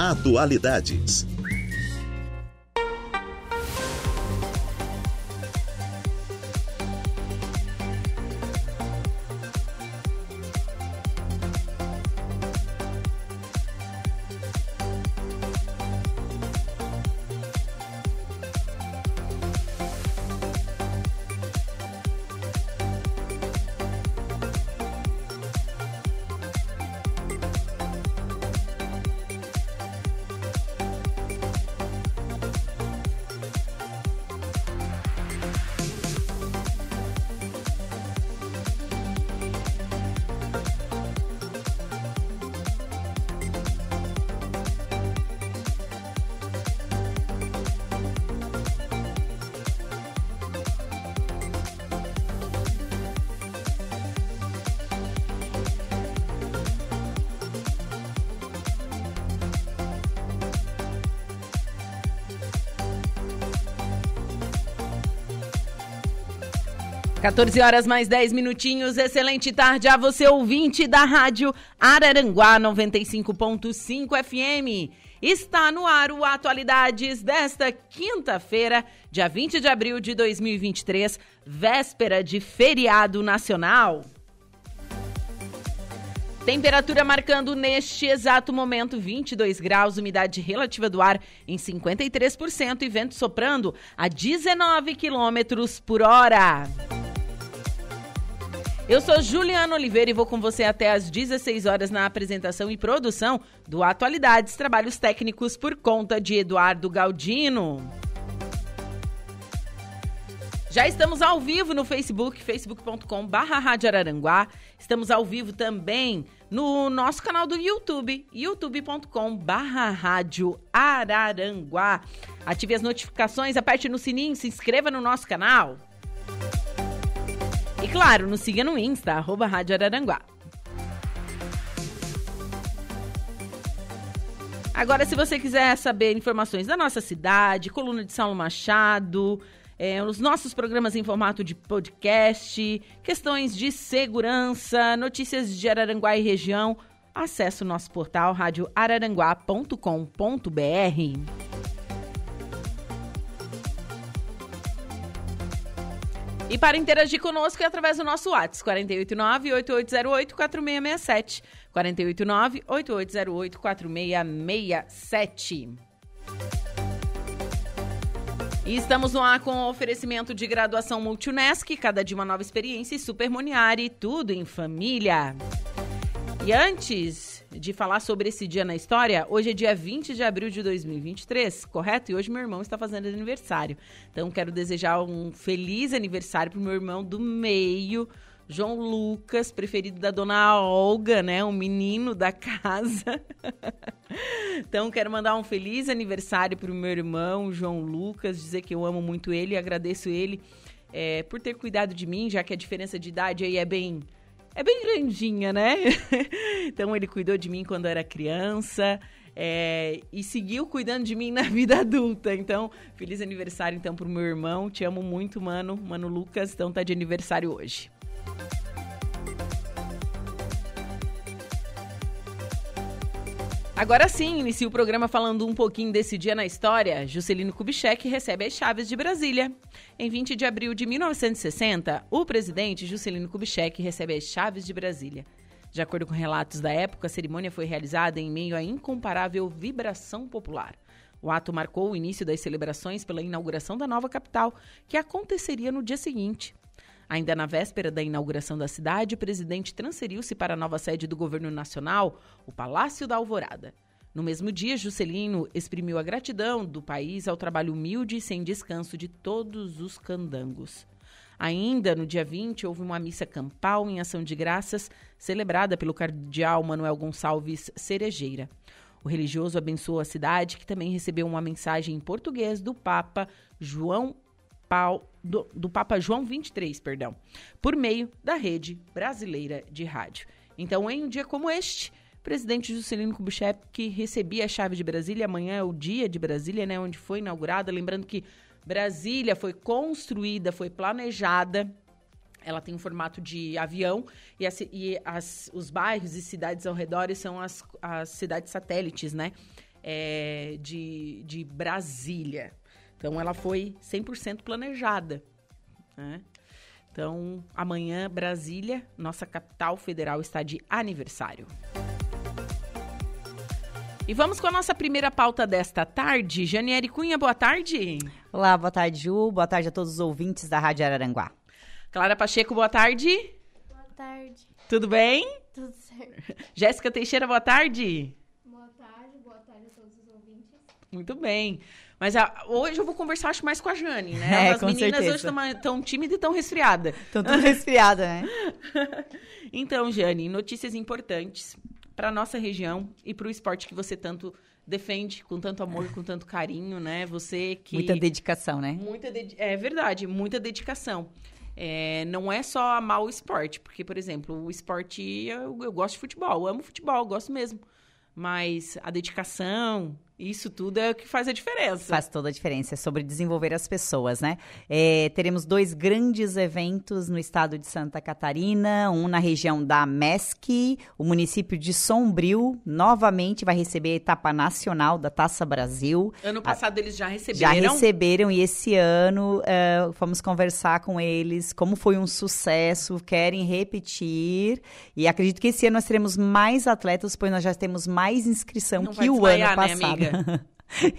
Atualidades. 14 horas mais 10 minutinhos. Excelente tarde a você, ouvinte da Rádio Araranguá 95.5 FM. Está no ar o Atualidades desta quinta-feira, dia 20 de abril de 2023, véspera de feriado nacional. Temperatura marcando neste exato momento 22 graus, umidade relativa do ar em 53% e vento soprando a 19 quilômetros por hora. Eu sou Juliana Oliveira e vou com você até às 16 horas na apresentação e produção do Atualidades, trabalhos técnicos por conta de Eduardo Galdino. Já estamos ao vivo no Facebook, facebook.com barra Estamos ao vivo também no nosso canal do YouTube, youtube.com barra Ative as notificações, aperte no sininho, se inscreva no nosso canal. E claro, nos siga no Insta, arroba Rádio Araranguá. Agora, se você quiser saber informações da nossa cidade, coluna de Saulo Machado, é, os nossos programas em formato de podcast, questões de segurança, notícias de Araranguá e região, acesse o nosso portal radioararanguá.com.br. E para interagir conosco é através do nosso WhatsApp, 489-8808-4667. 489-8808-4667. E estamos no ar com oferecimento de graduação Multunesc, cada dia uma nova experiência e Supermoniari, tudo em família. E antes de falar sobre esse dia na história, hoje é dia 20 de abril de 2023, correto? E hoje meu irmão está fazendo aniversário. Então quero desejar um feliz aniversário pro meu irmão do meio, João Lucas, preferido da dona Olga, né? Um menino da casa. então, quero mandar um feliz aniversário pro meu irmão, João Lucas, dizer que eu amo muito ele e agradeço ele é, por ter cuidado de mim, já que a diferença de idade aí é bem é bem grandinha, né? então ele cuidou de mim quando era criança. É, e seguiu cuidando de mim na vida adulta. Então, feliz aniversário então pro meu irmão. Te amo muito, mano. Mano Lucas, então tá de aniversário hoje. Agora sim, inicia o programa falando um pouquinho desse dia na história. Juscelino Kubitschek recebe as chaves de Brasília. Em 20 de abril de 1960, o presidente Juscelino Kubitschek recebe as chaves de Brasília. De acordo com relatos da época, a cerimônia foi realizada em meio à incomparável vibração popular. O ato marcou o início das celebrações pela inauguração da nova capital, que aconteceria no dia seguinte. Ainda na véspera da inauguração da cidade, o presidente transferiu-se para a nova sede do governo nacional, o Palácio da Alvorada. No mesmo dia, Juscelino exprimiu a gratidão do país ao trabalho humilde e sem descanso de todos os candangos. Ainda no dia 20, houve uma missa campal em ação de graças, celebrada pelo cardeal Manuel Gonçalves Cerejeira. O religioso abençoou a cidade, que também recebeu uma mensagem em português do Papa João do, do Papa João 23, perdão, por meio da rede brasileira de rádio. Então, em um dia como este, o presidente Juscelino Kubitschek recebia a chave de Brasília. Amanhã é o dia de Brasília, né, onde foi inaugurada. Lembrando que Brasília foi construída, foi planejada ela tem um formato de avião e, e as, os bairros e cidades ao redor são as, as cidades satélites, né? é, de, de Brasília. Então, ela foi 100% planejada. Né? Então, amanhã, Brasília, nossa capital federal, está de aniversário. E vamos com a nossa primeira pauta desta tarde. Janiere Cunha, boa tarde. Olá, boa tarde, Ju. Boa tarde a todos os ouvintes da Rádio Araranguá. Clara Pacheco, boa tarde. Boa tarde. Tudo bem? Tudo certo. Jéssica Teixeira, boa tarde. Boa tarde, boa tarde a todos os ouvintes. Muito bem. Mas a, hoje eu vou conversar, acho, mais com a Jane, né? É, As meninas certeza. hoje estão tímidas e estão resfriadas. Estão tudo resfriada, né? Então, Jane, notícias importantes para nossa região e para o esporte que você tanto defende, com tanto amor, com tanto carinho, né? Você que... Muita dedicação, né? Muita dedi- É verdade, muita dedicação. É, não é só amar o esporte, porque, por exemplo, o esporte, eu, eu gosto de futebol, amo futebol, gosto mesmo. Mas a dedicação, isso tudo é o que faz a diferença. Faz toda a diferença. É sobre desenvolver as pessoas, né? É, teremos dois grandes eventos no estado de Santa Catarina, um na região da MESC, o município de Sombrio, novamente vai receber a etapa nacional da Taça Brasil. Ano passado eles já Já receberam. receberam e esse ano eh, vamos conversar com eles como foi um sucesso, querem repetir e acredito que esse ano nós teremos mais atletas, pois nós já temos mais inscrição Não que o ano né, passado. amiga?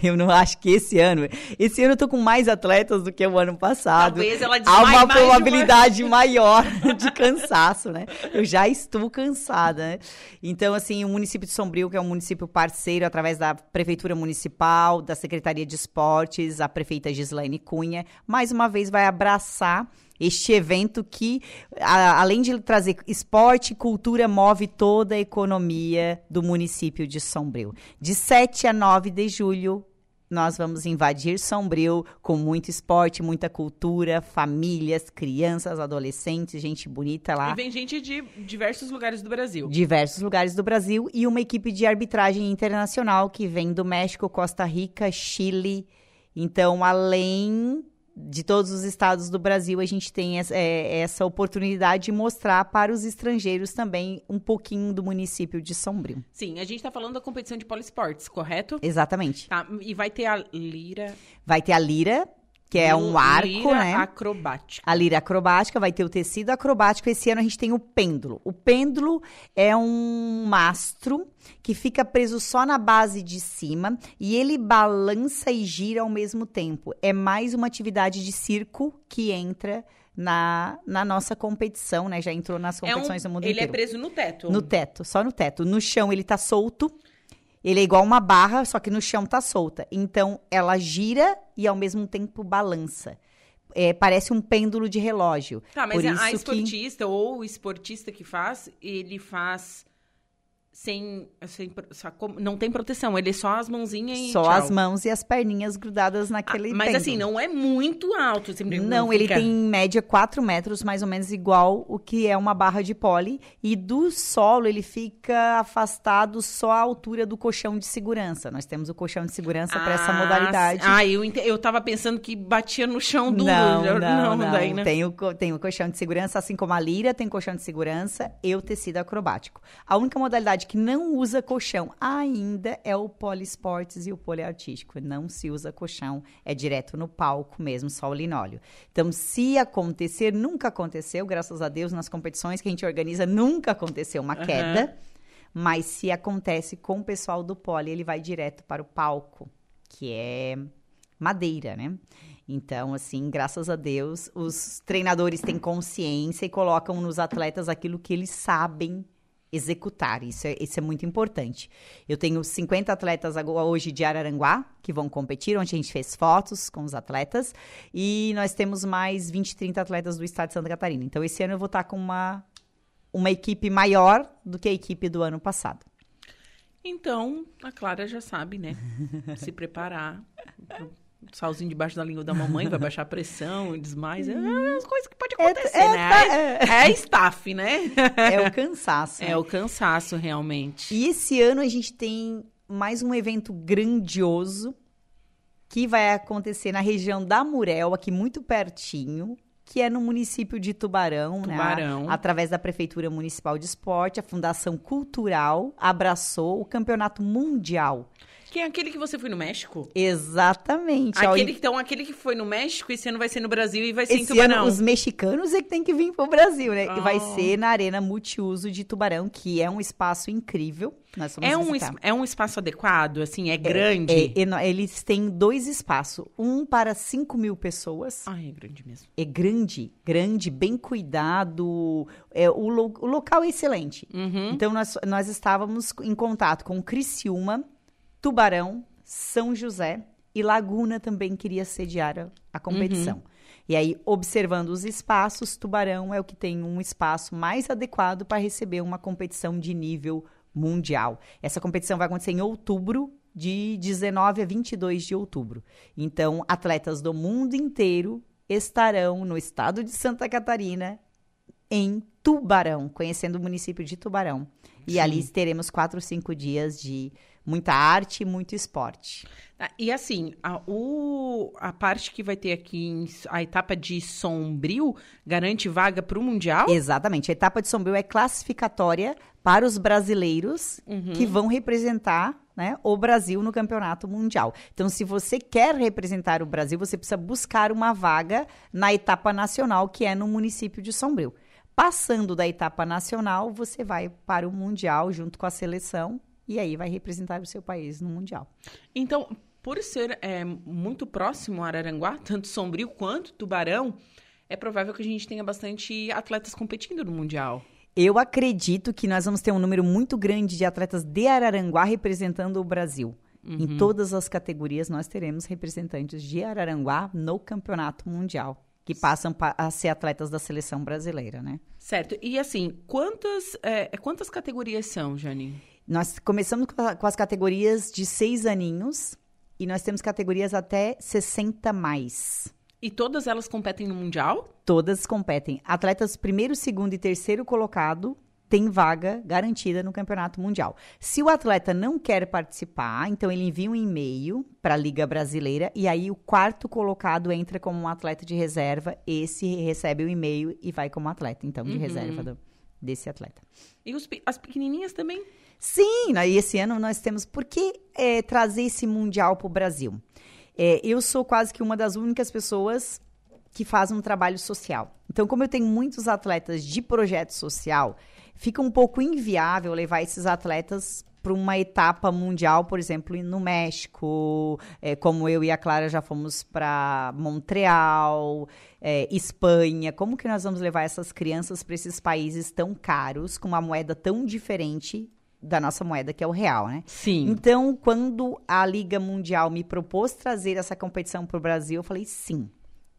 Eu não acho que esse ano. Esse ano eu tô com mais atletas do que o ano passado. Talvez ela Há uma mais de uma- probabilidade maior de cansaço, né? Eu já estou cansada, né? Então, assim, o município de Sombrio, que é um município parceiro, através da Prefeitura Municipal, da Secretaria de Esportes, a prefeita Gislaine Cunha, mais uma vez vai abraçar este evento que, a- além de trazer esporte e cultura, move toda a economia do município de Sombrio. De 7 a 9 de julho, nós vamos invadir Sombrio com muito esporte, muita cultura, famílias, crianças, adolescentes, gente bonita lá. E vem gente de diversos lugares do Brasil. Diversos lugares do Brasil e uma equipe de arbitragem internacional que vem do México, Costa Rica, Chile. Então, além de todos os estados do Brasil, a gente tem essa, é, essa oportunidade de mostrar para os estrangeiros também um pouquinho do município de Sombrio. Sim, a gente tá falando da competição de poliesportes, correto? Exatamente. Tá, e vai ter a lira. Vai ter a lira, que é um arco, lira né? acrobática. A lira acrobática, vai ter o tecido acrobático. Esse ano a gente tem o pêndulo. O pêndulo é um mastro que fica preso só na base de cima e ele balança e gira ao mesmo tempo. É mais uma atividade de circo que entra na, na nossa competição, né? Já entrou nas É um- competições do mundo ele inteiro. é preso no teto. No teto, só no teto. No chão ele tá solto. Ele é igual uma barra, só que no chão tá solta. Então ela gira e ao mesmo tempo balança. É, parece um pêndulo de relógio. Tá, mas Por a, a que- esportista ou o esportista que faz, ele faz sem, sem só não tem proteção, ele é só as mãozinhas e Só tchau. as mãos e as perninhas grudadas Ah, naquele mas assim, pêndulo. não é muito alto. Sempre Não, ele fica- tem em média 4 metros, mais ou menos igual o que é uma barra de pole. E do solo ele fica afastado só à altura do colchão de segurança. Nós temos o colchão de segurança para essa Ah, modalidade. Ah, eu, ente- eu tava pensando que batia no chão duro. Não, Eu- não, não. daí, né? Tem, o, tem o colchão de segurança, assim como a lira tem colchão de segurança e o tecido acrobático. A única modalidade que não usa colchão ainda é o poliesportes e o poliartístico. Não se usa colchão, é direto no palco mesmo, só o linóleo. Então, se acontecer, nunca aconteceu, graças a Deus, nas competições que a gente organiza, nunca aconteceu uma Aham. queda. Mas se acontece com o pessoal do pole, ele vai direto para o palco, que é madeira, né? Então, assim, graças a Deus, os treinadores têm consciência e colocam nos atletas aquilo que eles sabem executar. Isso é, isso é muito importante. Eu tenho 50 atletas hoje de Araranguá que vão competir, onde a gente fez fotos com os atletas. E nós temos mais 20, 30 atletas do estado de Santa Catarina. Então, esse ano eu vou estar com uma, uma equipe maior do que a equipe do ano passado. Então, a Clara já sabe, né? Se preparar. Salzinho debaixo da língua da mamãe, vai baixar a pressão, desmais. É as coisas que pode acontecer, é, né? tá, É, é staff, né? É o cansaço. É né? o cansaço, realmente. E esse ano a gente tem mais um evento grandioso que vai acontecer na região da Murel, aqui muito pertinho, que é no município de Tubarão, né? Tubarão. Através da Prefeitura Municipal de Esporte, a Fundação Cultural abraçou o Campeonato Mundial Que é aquele que você foi no México? Exatamente. Aquele, então, aquele que foi no México, esse ano vai ser no Brasil e vai ser em Esse Tubarão. ano, os mexicanos é que tem que vir pro Brasil, né? E vai Ah. ser na Arena Multiuso de Tubarão, que é um espaço incrível. Nós vamos É um, visitar. é um espaço adequado, assim, é grande? É, eles têm dois espaços. Um para 5 mil pessoas. Ai, é grande mesmo. É grande, grande, bem cuidado. É, o, lo- o local é excelente. Uhum. Então, nós, nós estávamos em contato com Criciúma, Tubarão, São José e Laguna também queria sediar a, a competição. Uhum. E aí, observando os espaços, Tubarão é o que tem um espaço mais adequado para receber uma competição de nível mundial. Essa competição vai acontecer em outubro, de 19 a 22 de outubro. Então, atletas do mundo inteiro estarão no estado de Santa Catarina, em Tubarão, conhecendo o município de Tubarão. E Sim. ali teremos quatro, cinco dias de muita arte e muito esporte. Tá, E assim, a, o, a parte que vai ter aqui, em- a etapa de Sombrio, garante vaga para o Mundial? Exatamente. A etapa de Sombrio é classificatória para os brasileiros Uhum. que vão representar né, o Brasil no campeonato mundial. Então, se você quer representar o Brasil, você precisa buscar uma vaga na etapa nacional, que é no município de Sombrio. Passando da etapa nacional, você vai para o mundial junto com a seleção e aí vai representar o seu país no mundial. Então, por ser é, muito próximo a Araranguá, tanto Sombrio quanto Tubarão, é provável que a gente tenha bastante atletas competindo no Mundial. Eu acredito que nós vamos ter um número muito grande de atletas de Araranguá representando o Brasil. Em todas as categorias, nós teremos representantes de Araranguá no campeonato mundial, que passam pa- a ser atletas da seleção brasileira, né? Certo. E assim, quantas, é, quantas categorias são, Jane? Nós começamos com as categorias de seis aninhos e nós temos categorias até 60 mais. E todas elas competem no Mundial? Todas competem. Atletas primeiro, segundo e terceiro colocado têm vaga garantida no Campeonato Mundial. Se o atleta não quer participar, então ele envia um e-mail para a Liga Brasileira e aí o quarto colocado entra como um atleta de reserva. Esse recebe o e-mail e vai como atleta, então, de Uhum. reserva do- desse atleta. E os as pequenininhas também? Sim, né, e esse ano nós temos. Por que é, trazer esse Mundial para o Brasil? É, eu sou quase que uma das únicas pessoas que faz um trabalho social. Então, como eu tenho muitos atletas de projeto social, fica um pouco inviável levar esses atletas para uma etapa mundial, por exemplo, no México, é, como eu e a Clara já fomos para Montreal, é, Espanha. Como que nós vamos levar essas crianças para esses países tão caros, com uma moeda tão diferente da nossa moeda, que é o real, né? Sim. Então, quando a Liga Mundial me propôs trazer essa competição para o Brasil, eu falei sim.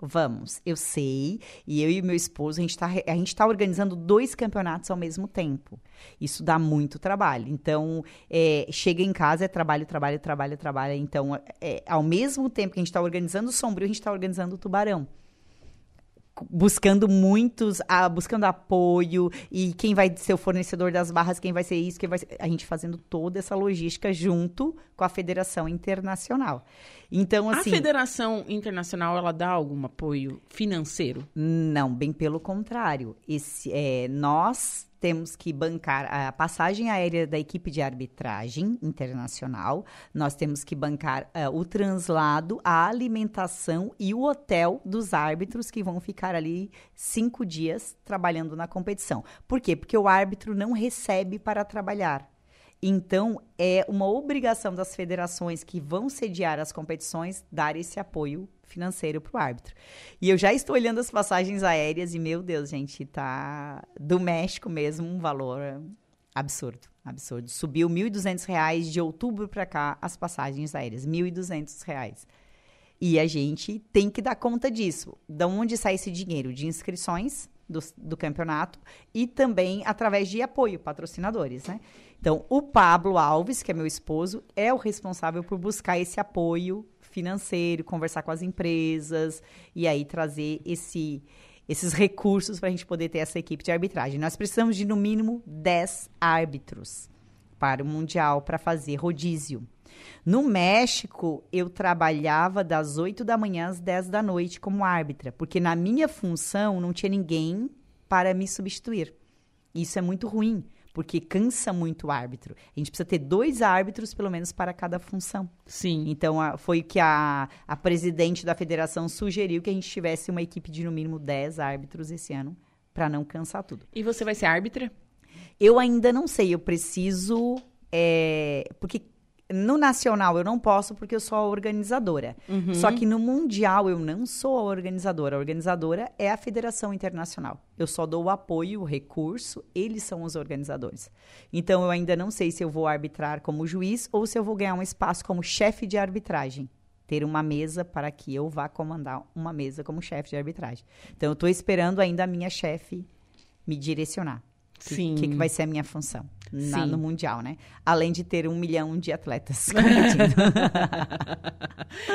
Vamos, eu sei, e eu e meu esposo, a gente está tá organizando dois campeonatos ao mesmo tempo. Isso dá muito trabalho. Então, é, chega em casa, é trabalho, trabalho, trabalho, trabalho. Então, é, ao mesmo tempo que a gente está organizando o Sombrio, a gente está organizando o Tubarão buscando muitos, ah, buscando apoio e quem vai ser o fornecedor das barras, quem vai ser isso, quem vai ser... a gente fazendo toda essa logística junto com a Federação Internacional. Então, A assim, Federação Internacional, ela dá algum apoio financeiro? não, bem pelo contrário. Esse, é, nós temos que bancar a passagem aérea da equipe de arbitragem internacional, nós temos que bancar ah, o translado, a alimentação e o hotel dos árbitros que vão ficar ali cinco dias trabalhando na competição. Por quê? Porque o árbitro não recebe para trabalhar. Então, é uma obrigação das federações que vão sediar as competições dar esse apoio financeiro para o árbitro. E eu já estou olhando as passagens aéreas e, meu Deus, gente, tá do México mesmo um valor absurdo, absurdo. Subiu 1.200 reais de outubro para cá as passagens aéreas, 1.200 reais. E a gente tem que dar conta disso. De onde sai esse dinheiro? De inscrições do, do campeonato e também através de apoio, patrocinadores, né? Então, o Pablo Alves, que é meu esposo, é o responsável por buscar esse apoio financeiro, conversar com as empresas e aí trazer esse, esses recursos para a gente poder ter essa equipe de arbitragem. Nós precisamos de, no mínimo, 10 árbitros para o Mundial, para fazer rodízio. No México, eu trabalhava das 8 da manhã às 10 da noite como árbitra, porque na minha função não tinha ninguém para me substituir. Isso é muito ruim, porque cansa muito o árbitro. A gente precisa ter dois árbitros, pelo menos, para cada função. Sim. Então, a- foi o que a, a presidente da federação sugeriu que a gente tivesse uma equipe de no mínimo 10 árbitros esse ano, para não cansar tudo. E você vai ser árbitra? Eu ainda não sei, eu preciso. é, porque no nacional eu não posso, porque eu sou a organizadora. Uhum. Só que no mundial eu não sou a organizadora. A organizadora é a Federação Internacional. Eu só dou o apoio, o recurso, eles são os organizadores. Então eu ainda não sei se eu vou arbitrar como juiz ou se eu vou ganhar um espaço como chefe de arbitragem. Ter uma mesa para que eu vá comandar uma mesa como chefe de arbitragem. Então eu estou esperando ainda a minha chefe me direcionar. O Sim. que, que vai ser a minha função na- Sim. no Mundial, né? Além de ter um milhão de atletas competindo.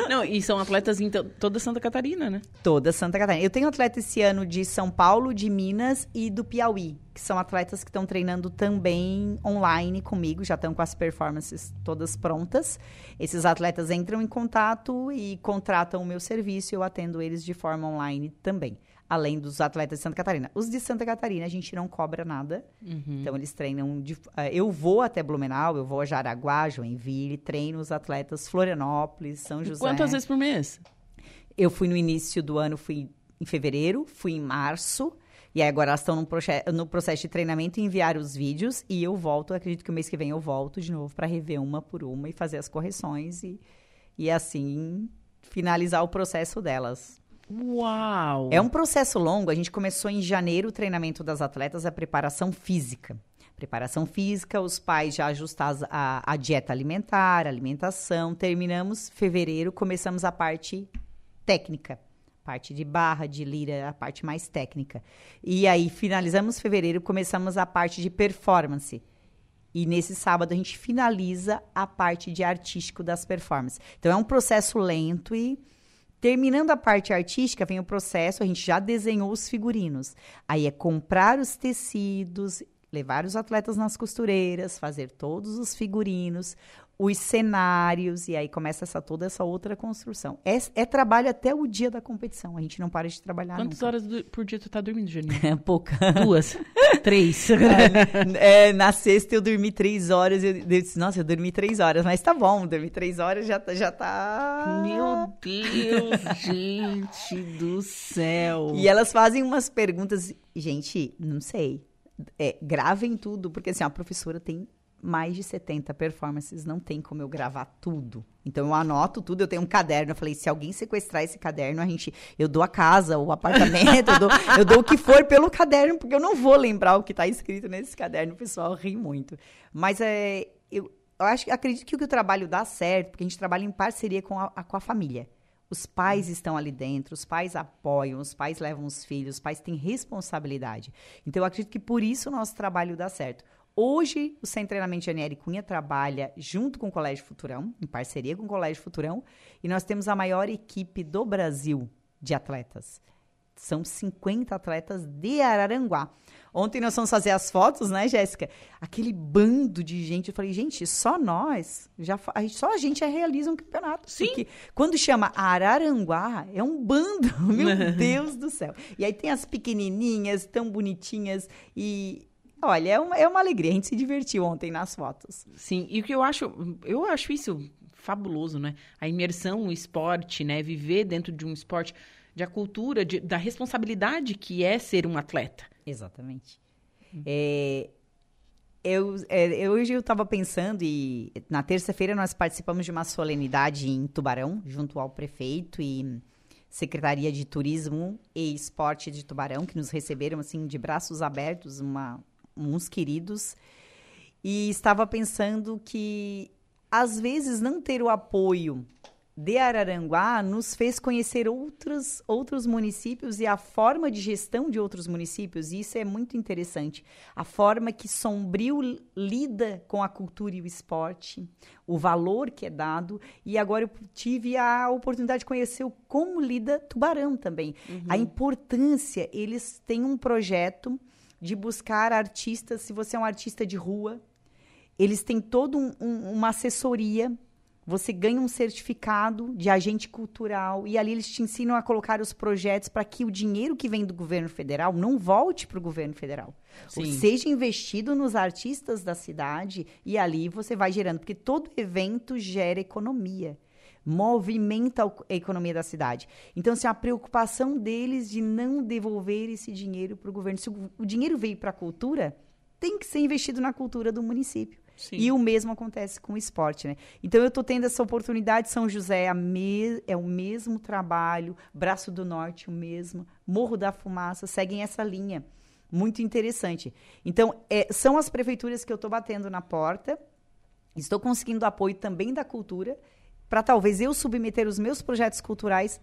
Não, e são atletas em to- toda Santa Catarina, né? Toda Santa Catarina. Eu tenho atleta esse ano de São Paulo, de Minas e do Piauí, que são atletas que estão treinando também online comigo, já estão com as performances todas prontas. Esses atletas entram em contato e contratam o meu serviço e eu atendo eles de forma online também. Além dos atletas de Santa Catarina. Os de Santa Catarina a gente não cobra nada. Então eles treinam. de- eh, eu vou até Blumenau, eu vou a Jaraguá, Joinville, treino os atletas Florianópolis, São José. Quantas vezes por mês? Eu fui no início do ano, fui em fevereiro, fui em março. E agora elas estão proce- no processo de treinamento e enviar os vídeos. E eu volto, acredito que o mês que vem eu volto de novo para rever uma por uma e fazer as correções. E, e assim finalizar o processo delas. Uau! É um processo longo. A gente começou em janeiro o treinamento das atletas, a preparação física. Preparação física, os pais já ajustados a, a dieta alimentar, alimentação. Terminamos fevereiro, começamos a parte técnica. Parte de barra, de lira, a parte mais técnica. E aí finalizamos fevereiro, começamos a parte de performance. E nesse sábado a gente finaliza a parte de artístico das performances. Então é um processo lento e terminando a parte artística vem o processo, a gente já desenhou os figurinos. Aí é comprar os tecidos, levar os atletas nas costureiras, fazer todos os figurinos, os cenários e aí começa essa toda essa outra construção. É, é trabalho até o dia da competição. A gente não para de trabalhar Quantas nunca. horas do- por dia tu tá dormindo, Janine? É pouca. Duas? Três? É, na sexta eu dormi três horas. Eu, eu disse, nossa, eu dormi três horas, mas tá bom, dormi três horas já, tá- já tá. Meu Deus, gente do céu. E elas fazem umas perguntas, gente, não sei. É, gravem tudo, porque assim, a professora tem mais de 70 performances, não tem como eu gravar tudo. Então eu anoto tudo, eu tenho um caderno, eu falei, se alguém sequestrar esse caderno, a gente, eu dou a casa, o apartamento, eu, dou, eu dou o que for pelo caderno, porque eu não vou lembrar o que está escrito nesse caderno, o pessoal ri muito. Mas é, eu, eu acho, que- acredito que o trabalho dá certo, porque a gente trabalha em parceria com a, a- com a família. Os pais estão ali dentro, os pais apoiam, os pais levam os filhos, os pais têm responsabilidade. Então, eu acredito que por isso o nosso trabalho dá certo. Hoje, o Centro de Treinamento de Aniele Cunha trabalha junto com o Colégio Futurão, em parceria com o Colégio Futurão, e nós temos a maior equipe do Brasil de atletas. São 50 atletas de Araranguá. Ontem nós fomos fazer as fotos, né, Jéssica? Aquele bando de gente. Eu falei, gente, só nós, já, só a gente já realiza um campeonato. Sim. Porque quando chama Araranguá, é um bando, meu Deus do céu. E aí tem as pequenininhas, tão bonitinhas. E olha, é uma, é uma alegria. A gente se divertiu ontem nas fotos. Sim, e o que eu acho, eu acho isso fabuloso, né? A imersão, o esporte, né? Viver dentro de um esporte, de a cultura, de- da responsabilidade que é ser um atleta. Exatamente. É, eu, é, hoje eu estava pensando e na terça-feira nós participamos de uma solenidade em Tubarão, junto ao prefeito e Secretaria de Turismo e Esporte de Tubarão, que nos receberam assim de braços abertos, uma, uns queridos. E estava pensando que às vezes não ter o apoio de Araranguá nos fez conhecer outros, outros municípios e a forma de gestão de outros municípios. E isso é muito interessante. A forma que Sombrio lida com a cultura e o esporte, o valor que é dado. E agora eu tive a oportunidade de conhecer o como lida Tubarão também. A importância, eles têm um projeto de buscar artistas, se você é um artista de rua, eles têm toda uma assessoria você ganha um certificado de agente cultural e ali eles te ensinam a colocar os projetos para que o dinheiro que vem do governo federal não volte para o governo federal. Ou seja investido nos artistas da cidade e ali você vai gerando, porque todo evento gera economia. Movimenta a economia da cidade. Então, assim, a preocupação deles de não devolver esse dinheiro para o governo. Se o, o dinheiro veio para a cultura, tem que ser investido na cultura do município. Sim. E o mesmo acontece com o esporte, né? Então eu estou tendo essa oportunidade. São José é, a me- é o mesmo trabalho, Braço do Norte o mesmo, Morro da Fumaça seguem essa linha. Muito interessante. Então, é, são as prefeituras que eu estou batendo na porta. Estou conseguindo apoio também da cultura para talvez eu submeter os meus projetos culturais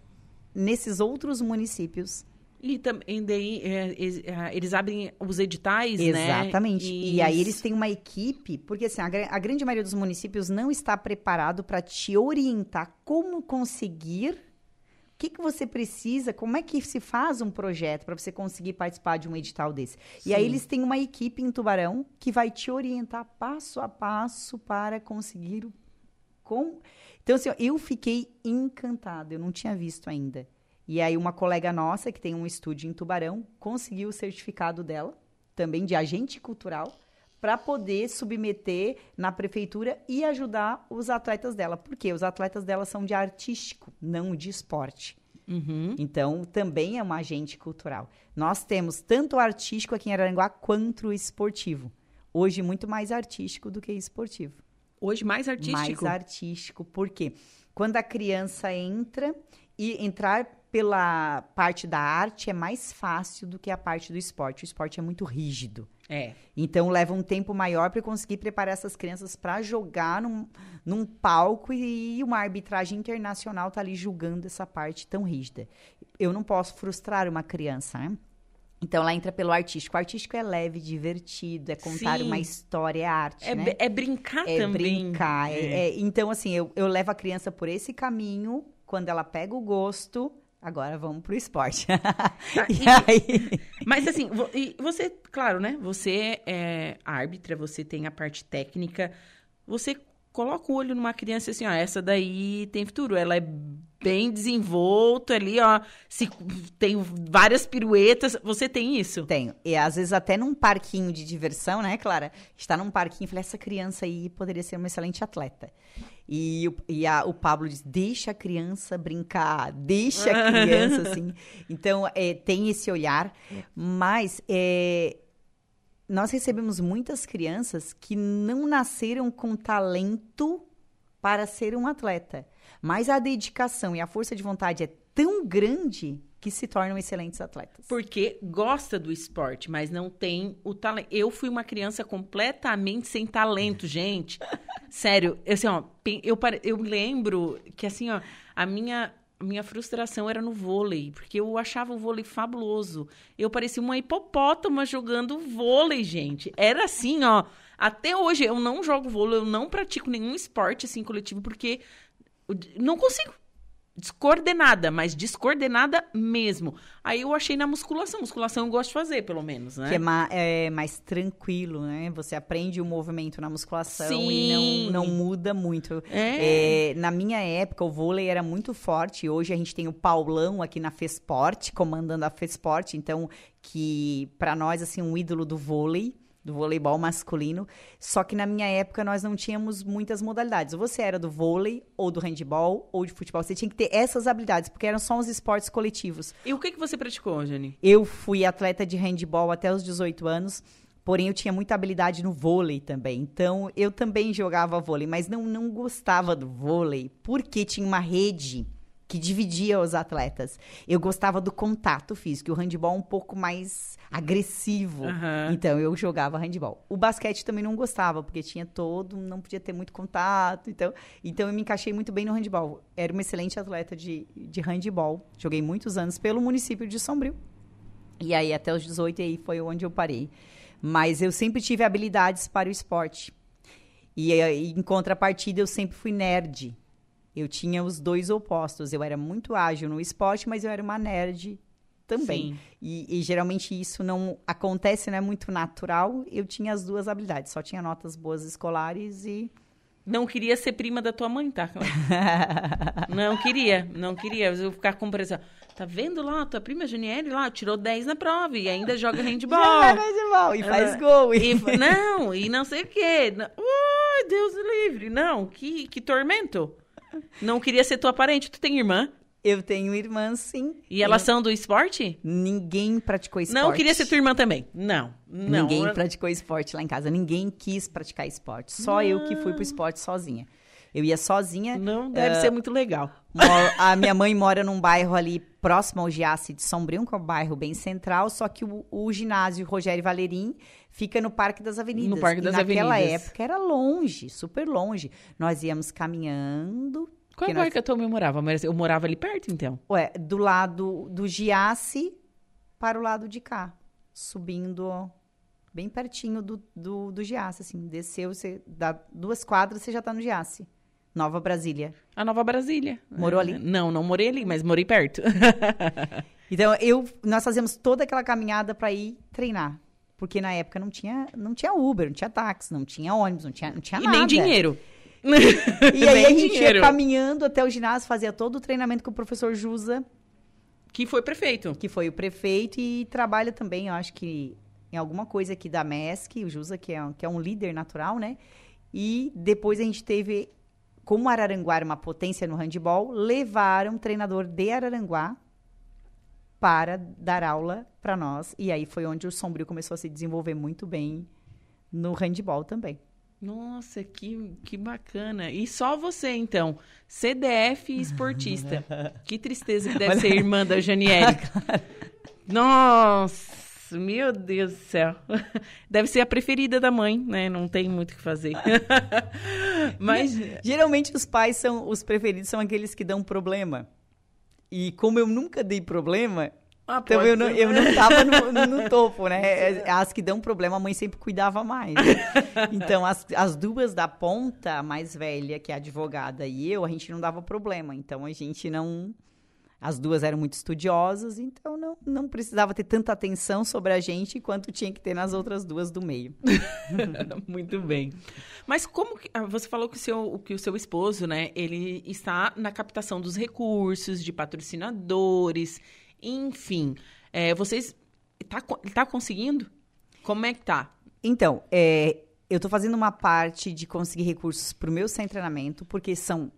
nesses outros municípios. E também daí, é, eles, é, eles abrem os editais, né? Exatamente. E, aí eles têm uma equipe, porque assim, a, a grande maioria dos municípios não está preparado para te orientar como conseguir, o que, que você precisa, como é que se faz um projeto para você conseguir participar de um edital desse. E aí Sim. eles têm uma equipe em Tubarão que vai te orientar passo a passo para conseguir o com... Então, assim, eu fiquei encantada, eu não tinha visto ainda. E aí, uma colega nossa, que tem um estúdio em Tubarão, conseguiu o certificado dela, também de agente cultural, para poder submeter na prefeitura e ajudar os atletas dela. Porque os atletas dela são de artístico, não de esporte. Uhum. Então, também é um agente cultural. Nós temos tanto o artístico aqui em Araranguá quanto o esportivo. Hoje, muito mais artístico do que esportivo Hoje mais artístico. mais artístico. Por quê? Quando a criança entra e entrar pela parte da arte é mais fácil do que a parte do esporte. O esporte é muito rígido. É. Então leva um tempo maior para conseguir preparar essas crianças para jogar num, num palco e, uma arbitragem internacional tá ali julgando essa parte tão rígida. Eu não posso frustrar uma criança, né? Então ela entra pelo artístico. O artístico é leve, divertido, é contar Sim. uma história, é arte, É, né? é brincar é também. brincar. é- É. é- então, assim, eu, eu levo a criança por esse caminho. Quando ela pega o gosto, agora vamos pro esporte. Tá, e aí, Mas assim, vo- você, claro, né? Você é árbitra, você tem a parte técnica. Você coloca o olho numa criança assim, ó, essa daí tem futuro. Ela é bem desenvolta ali, ó. Se, tem várias piruetas. Você tem isso? tenho. E às vezes até num parquinho de diversão, né, Clara? Está num parquinho e falei, essa criança aí poderia ser uma excelente atleta. E, o, e a- o Pablo diz, deixa a criança brincar, deixa a criança, assim. Então, é, tem esse olhar. Mas é, nós recebemos muitas crianças que não nasceram com talento para ser um atleta. Mas a dedicação e a força de vontade é tão grande que se tornam excelentes atletas. Porque gosta do esporte, mas não tem o talento. Eu fui uma criança completamente sem talento, gente. Sério, assim, ó, eu, eu lembro que assim, ó, a minha minha frustração era no vôlei, porque eu achava o vôlei fabuloso. Eu parecia uma hipopótama jogando vôlei, gente. Era assim, ó. Até hoje eu não jogo vôlei, eu não pratico nenhum esporte assim coletivo porque não consigo descoordenada, mas descoordenada mesmo. Aí eu achei na musculação. Musculação eu gosto de fazer, pelo menos, né? Que é, ma- é mais tranquilo, né? Você aprende o movimento na musculação e Sim. não, não muda muito. É. É, na minha época, o vôlei era muito forte. Hoje a gente tem o Paulão aqui na Fesporte, comandando a Fesporte. Então, que para nós, assim, um ídolo do vôlei, do voleibol masculino. Só que na minha época nós não tínhamos muitas modalidades. Ou você era do vôlei, ou do handball, ou de futebol. Você tinha que ter essas habilidades, porque eram só os esportes coletivos. E o que, que você praticou, Jane? Eu fui atleta de handball até os 18 anos, porém eu tinha muita habilidade no vôlei também. Então eu também jogava vôlei, mas não, não gostava do vôlei, porque tinha uma rede que dividia os atletas. Eu gostava do contato físico, e o handball um pouco mais agressivo. Aham. Então eu jogava handball. O basquete também não gostava, porque tinha todo, não podia ter muito contato. Então, então eu me encaixei muito bem no handball. Era uma excelente atleta de, de handball. Joguei muitos anos pelo município de Sombrio. E aí até os 18 e aí foi onde eu parei. Mas eu sempre tive habilidades para o esporte. E eh, em contrapartida eu sempre fui nerd. Eu tinha os dois opostos. Eu era muito ágil no esporte, mas eu era uma nerd também. E, e geralmente isso não acontece, não é muito natural. Eu tinha as duas habilidades, só tinha notas boas escolares e Não queria ser prima da tua mãe, tá? não queria, não queria. Eu ficar com pressão. Tá vendo lá, tua prima Janiele lá tirou 10 na prova e ainda joga handball. Joga handball e faz gol. E, não, e não sei o quê. Ai, Deus livre. Não, que, que tormento. Não queria ser tua parente. Tu tem irmã? Eu tenho irmãs, sim. E elas são do esporte? Ninguém praticou esporte. Não queria ser tua irmã também. Não, não. Ninguém praticou esporte lá em casa. Ninguém quis praticar esporte. Só eu que fui pro esporte sozinha. Eu ia sozinha. Não deve uh, ser muito legal. A minha mãe mora num bairro ali próximo ao Giasse de Sombrio, que é um bairro bem central, só que o, o ginásio Rogério Valerim fica no Parque das Avenidas. No Parque das e Avenidas. Naquela época era longe, super longe. Nós íamos caminhando, qual bairro nós... que a tua mãe morava? Eu morava ali perto, então? Ué, do lado do Giasse para o lado de cá. Subindo bem pertinho do, do, do Giasse, assim. Desceu, você dá duas quadras, você já tá no Giasse. Nova Brasília. A Nova Brasília. Morou ali? Não, não morei ali, mas morei perto. então, eu, nós fazíamos toda aquela caminhada para ir treinar. Porque na época não tinha, não tinha Uber, não tinha táxi, não tinha ônibus, não tinha, não tinha e nada. E nem dinheiro. e aí a gente dinheiro. ia caminhando até o ginásio, fazia todo o treinamento com o professor Jusa. Que foi prefeito. Que foi o prefeito e trabalha também, eu acho que em alguma coisa aqui da MESC, o Jusa, que é, que é um líder natural, né? E depois a gente teve, como Araranguá era uma potência no handball, levaram um treinador de Araranguá para dar aula para nós. E aí foi onde o Sombrio começou a se desenvolver muito bem no handball também. Nossa, que, que bacana. E só você, então, CDF esportista. que tristeza que deve Olha... ser irmã da Janiele. Nossa, meu Deus do céu. Deve ser a preferida da mãe, né? Não tem muito o que fazer. Mas geralmente os pais são os preferidos são aqueles que dão problema. E como eu nunca dei problema, ah, então eu não, eu não tava no, no, topo, né? As que dão problema, a mãe sempre cuidava mais. Então, as, as duas da ponta, a mais velha, que é a advogada, e eu, a gente não dava problema. Então, a gente não. As duas eram muito estudiosas, então não, não precisava ter tanta atenção sobre a gente quanto tinha que ter nas outras duas do meio. muito bem. Mas como que, ah, você falou que o, seu, que o seu esposo, né, ele está na captação dos recursos, de patrocinadores enfim, é, vocês. Tá, tá conseguindo? Como é que tá? Então, é, eu estou fazendo uma parte de conseguir recursos para o meu sem treinamento, porque são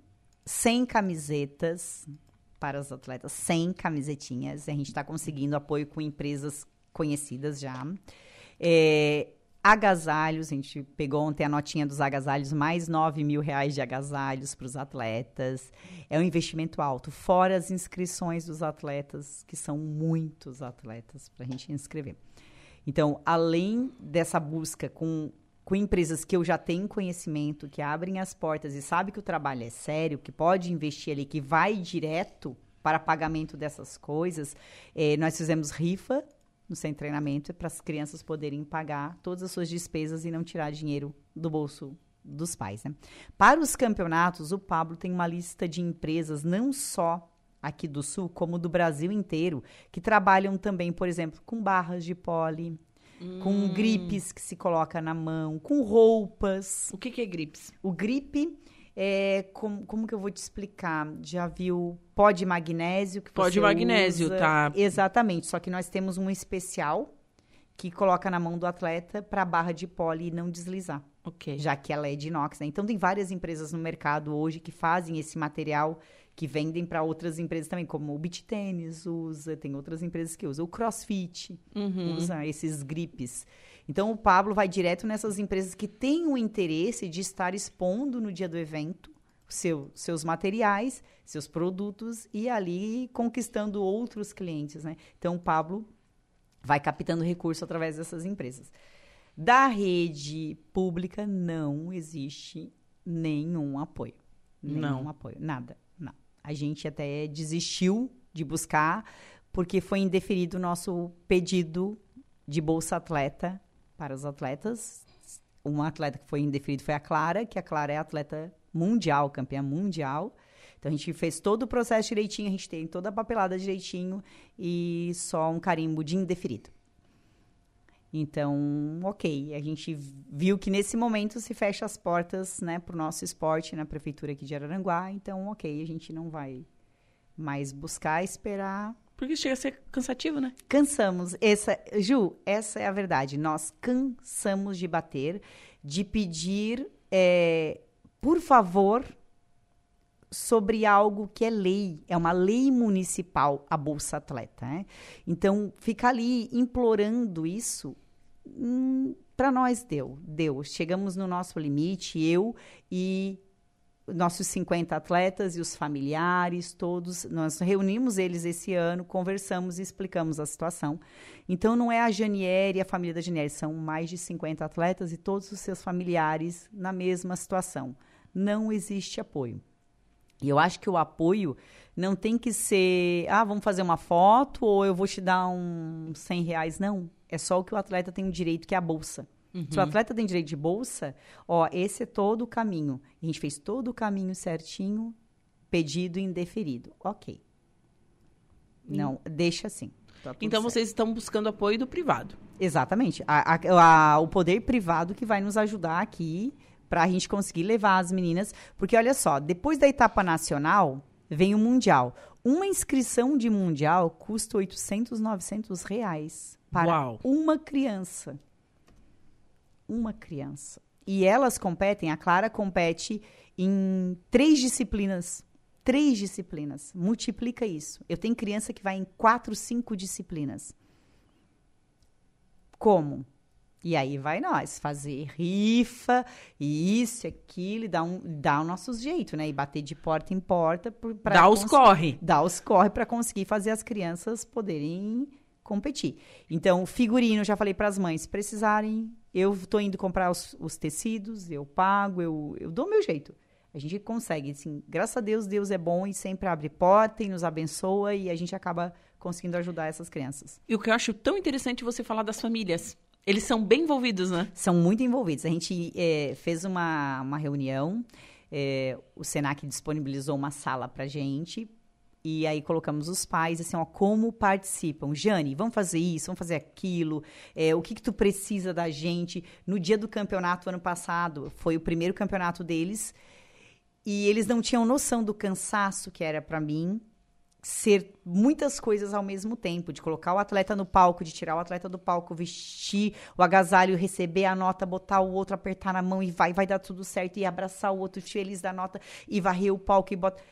100 camisetas para os atletas, 100 camisetinhas. A gente está conseguindo apoio com empresas conhecidas já. É, agasalhos, a gente pegou ontem a notinha dos agasalhos, mais 9 mil reais de agasalhos para os atletas. É um investimento alto, fora as inscrições dos atletas, que são muitos atletas para a gente inscrever. Então, além dessa busca com, com empresas que eu já tenho conhecimento, que abrem as portas e sabe que o trabalho é sério, que pode investir ali, que vai direto para pagamento dessas coisas, eh, nós fizemos rifa no sem treinamento para as crianças poderem pagar todas as suas despesas e não tirar dinheiro do bolso dos pais. Né? Para os campeonatos, o Pablo tem uma lista de empresas, não só aqui do Sul, como do Brasil inteiro, que trabalham também, por exemplo, com barras de pole, hum. com gripes que se coloca na mão, com roupas. O que, que é gripes? O gripe é, como, como que eu vou te explicar? Já viu pó de magnésio que Pó de magnésio, usa? tá. Exatamente, só que nós temos um especial que coloca na mão do atleta para a barra de poli não deslizar. Ok. Já que ela é de inox, né? Então tem várias empresas no mercado hoje que fazem esse material que vendem para outras empresas também, como o Beach Tênis usa, tem outras empresas que usam. O CrossFit uhum. usa esses gripes. Então, o Pablo vai direto nessas empresas que têm o interesse de estar expondo no dia do evento seu, seus materiais, seus produtos e ali conquistando outros clientes, né? Então, o Pablo vai captando recurso através dessas empresas. Da rede pública não existe nenhum apoio. Nenhum não. apoio, nada. A gente até desistiu de buscar porque foi indeferido o nosso pedido de bolsa atleta para os atletas. Uma atleta que foi indeferido foi a Clara, que a Clara é atleta mundial, campeã mundial. Então a gente fez todo o processo direitinho, a gente tem toda a papelada direitinho e só um carimbo de indeferido. Então, ok, a gente viu que nesse momento se fecha as portas, né, para o nosso esporte na prefeitura aqui de Araranguá. Então, ok, a gente não vai mais buscar esperar. Porque chega a ser cansativo, né? Cansamos. Essa, Ju, essa é a verdade. Nós cansamos de bater, de pedir, é, por favor, sobre algo que é lei, é uma lei municipal, a Bolsa Atleta. Né? Então, ficar ali implorando isso, hum, para nós deu, deu. Chegamos no nosso limite, eu e nossos 50 atletas e os familiares, todos, nós reunimos eles esse ano, conversamos e explicamos a situação. Então, não é a Janiere e a família da Janiere, são mais de 50 atletas e todos os seus familiares na mesma situação. Não existe apoio. E eu acho que o apoio não tem que ser, ah, vamos fazer uma foto ou eu vou te dar um 100 reais. Não, é só o que o atleta tem o direito, que é a bolsa. Uhum. Se o atleta tem direito de bolsa, ó, esse é todo o caminho. A gente fez todo o caminho certinho, pedido e indeferido. Ok. Não, deixa assim. Tá então certo. vocês estão buscando apoio do privado. Exatamente. A, a, a, o poder privado que vai nos ajudar aqui para a gente conseguir levar as meninas. Porque olha só, depois da etapa nacional, vem o Mundial. Uma inscrição de Mundial custa 800, 900 reais para Uau. uma criança. Uma criança. E elas competem, a Clara compete em três disciplinas. Três disciplinas. Multiplica isso. Eu tenho criança que vai em quatro, cinco disciplinas. Como? E aí vai nós fazer rifa, isso, aquilo, e dar, um, dar o nosso jeito, né? E bater de porta em porta. Pra dá os corre. Dá os corre para conseguir fazer as crianças poderem competir. Então, figurino, já falei para as mães, se precisarem, eu estou indo comprar os, os, tecidos, eu pago, eu, eu dou meu jeito. A gente consegue, assim, graças a Deus, Deus é bom e sempre abre porta e nos abençoa e a gente acaba conseguindo ajudar essas crianças. E o que eu acho tão interessante você falar das famílias eles são bem envolvidos, né? São muito envolvidos. A gente é, fez uma, uma reunião, é, o Senac disponibilizou uma sala para gente. E aí colocamos os pais, assim, ó, como participam. Jane, vamos fazer isso, vamos fazer aquilo. É, o que, que tu precisa da gente? No dia do campeonato, ano passado, foi o primeiro campeonato deles. E eles não tinham noção do cansaço que era para mim ser muitas coisas ao mesmo tempo, de colocar o atleta no palco, de tirar o atleta do palco, vestir o agasalho, receber a nota, botar o outro, apertar na mão e vai, vai dar tudo certo, e abraçar o outro feliz da nota e varrer o palco e bota.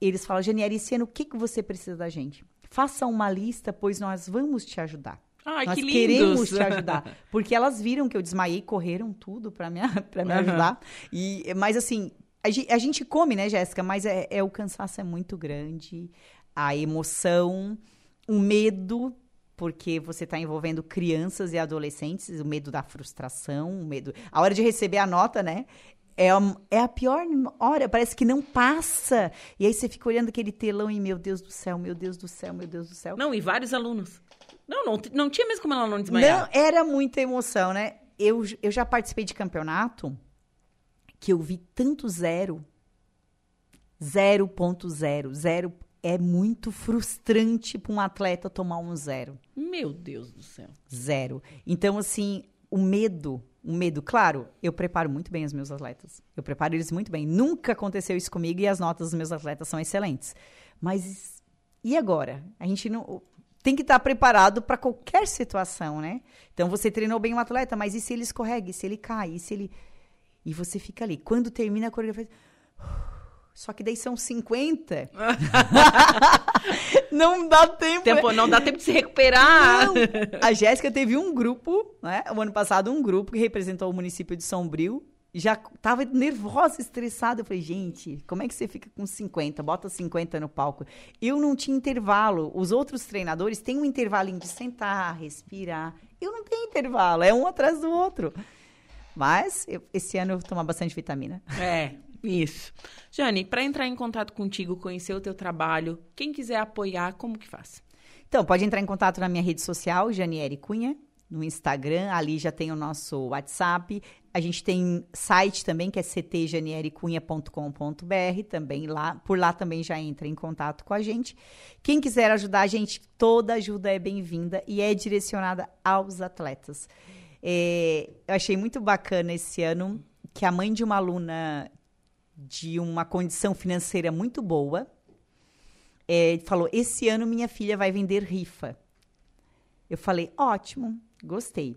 Eles falam, Janieri, esse ano o que, que você precisa da gente? Faça uma lista, pois nós vamos te ajudar. Ai, Nós que queremos te ajudar. Porque elas viram que eu desmaiei, correram tudo para me, pra me ajudar. Uhum. E, mas assim, a gente, a gente come, né, Jéssica? Mas é, é, o cansaço é muito grande a emoção, o medo, porque você está envolvendo crianças e adolescentes, o medo da frustração, o medo. A hora de receber a nota, né? É a, é a pior hora, parece que não passa. E aí você fica olhando aquele telão e, meu Deus do céu, meu Deus do céu, meu Deus do céu. Não, e vários alunos. Não, não, não tinha mesmo como ela não desmaiar. Não, era muita emoção, né? Eu, eu já participei de campeonato que eu vi tanto zero. 0.0, zero é muito frustrante para um atleta tomar um zero. Meu Deus do céu. Zero. Então, assim, o medo, o medo, claro, eu preparo muito bem os meus atletas. Eu preparo eles muito bem. Nunca aconteceu isso comigo e as notas dos meus atletas são excelentes. Mas e agora? A gente não tem que estar preparado para qualquer situação, né? Então você treinou bem um atleta, mas e se ele escorrega? E se ele cai? E se ele e você fica ali. Quando termina a coreografia, só que daí são 50. não dá tempo. tempo. Não dá tempo de se recuperar. Não. A Jéssica teve um grupo, né? O ano passado, um grupo que representou o município de Sombrio. Já tava nervosa, estressada. Eu falei, gente, como é que você fica com 50? Bota 50 no palco. Eu não tinha intervalo. Os outros treinadores têm um intervalinho de sentar, respirar. Eu não tenho intervalo. É um atrás do outro. Mas eu, esse ano eu vou tomar bastante vitamina. É, isso. Jane, para entrar em contato contigo, conhecer o teu trabalho, quem quiser apoiar, como que faz? Então, pode entrar em contato na minha rede social, Janiere Cunha, no Instagram, ali já tem o nosso WhatsApp. A gente tem site também, que é ctjaniericunha.com.br, também lá, por lá também já entra em contato com a gente. Quem quiser ajudar a gente, toda ajuda é bem-vinda e é direcionada aos atletas. É, eu achei muito bacana esse ano que a mãe de uma aluna de uma condição financeira muito boa é, falou: Esse ano minha filha vai vender rifa. Eu falei: Ótimo, gostei.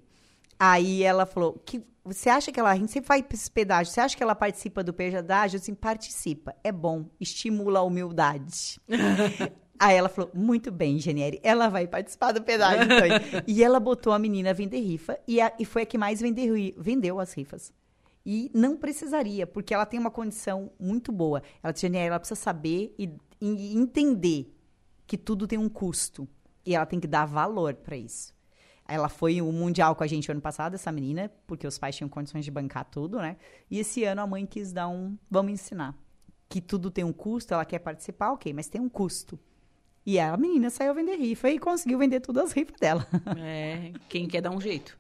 Aí ela falou: que, Você acha que ela. A gente sempre faz pedágio. Você acha que ela participa do pedágio? Eu disse: Participa. É bom, estimula a humildade. Aí ela falou: Muito bem, Genieri, ela vai participar do pedágio. Então. e ela botou a menina a vender rifa e, a, e foi a que mais vendeu as rifas. E não precisaria, porque ela tem uma condição muito boa. Ela, ela precisa saber e, e entender que tudo tem um custo. E ela tem que dar valor para isso. Ela foi o mundial com a gente ano passado, essa menina, porque os pais tinham condições de bancar tudo, né? E esse ano a mãe quis dar um. Vamos ensinar. Que tudo tem um custo, ela quer participar, ok, mas tem um custo. E a menina saiu vender rifa e conseguiu vender todas as rifas dela. É, quem quer dar um jeito.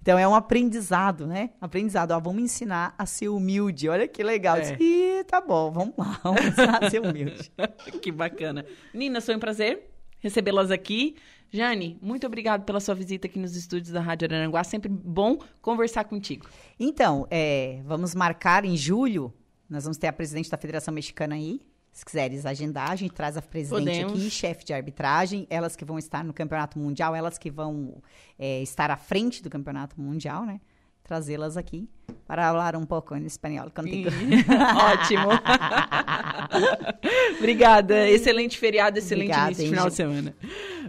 Então é um aprendizado, né? Aprendizado. Ó, vamos ensinar a ser humilde. Olha que legal. É. Ih, tá bom, vamos lá. Vamos ensinar a ser humilde. que bacana. Nina, foi um prazer recebê-las aqui. Jane, muito obrigado pela sua visita aqui nos estúdios da Rádio Aranguá. Sempre bom conversar contigo. Então, é, vamos marcar em julho. Nós vamos ter a presidente da Federação Mexicana aí. Se quiseres agendar, a gente traz a presidente Podemos. aqui, chefe de arbitragem, elas que vão estar no Campeonato Mundial, elas que vão é, estar à frente do Campeonato Mundial, né? Trazê-las aqui para falar um pouco em espanhol contigo. Ótimo. Obrigada. Excelente feriado, excelente Obrigada, início de final de semana.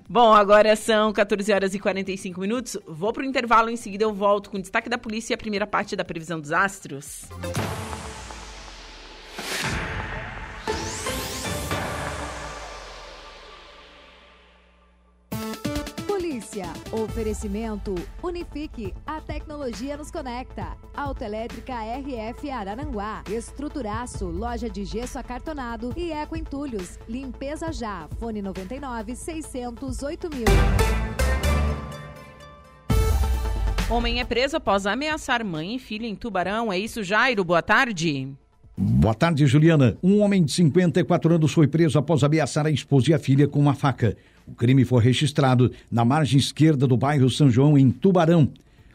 Bom, agora são 14 horas e 45 minutos. Vou pro intervalo, em seguida eu volto com o destaque da polícia e a primeira parte da previsão dos astros. Polícia. Oferecimento. Unifique. A tecnologia nos conecta. Autoelétrica RF Araranguá. Estruturaço. Loja de gesso acartonado e Eco Entulhos. Limpeza já. Fone 99 608 mil. Homem é preso após ameaçar mãe e filha em Tubarão. É isso, Jairo? Boa tarde. Boa tarde, Juliana. Um homem de 54 anos foi preso após ameaçar a esposa e a filha com uma faca. O crime foi registrado na margem esquerda do bairro São João, em Tubarão.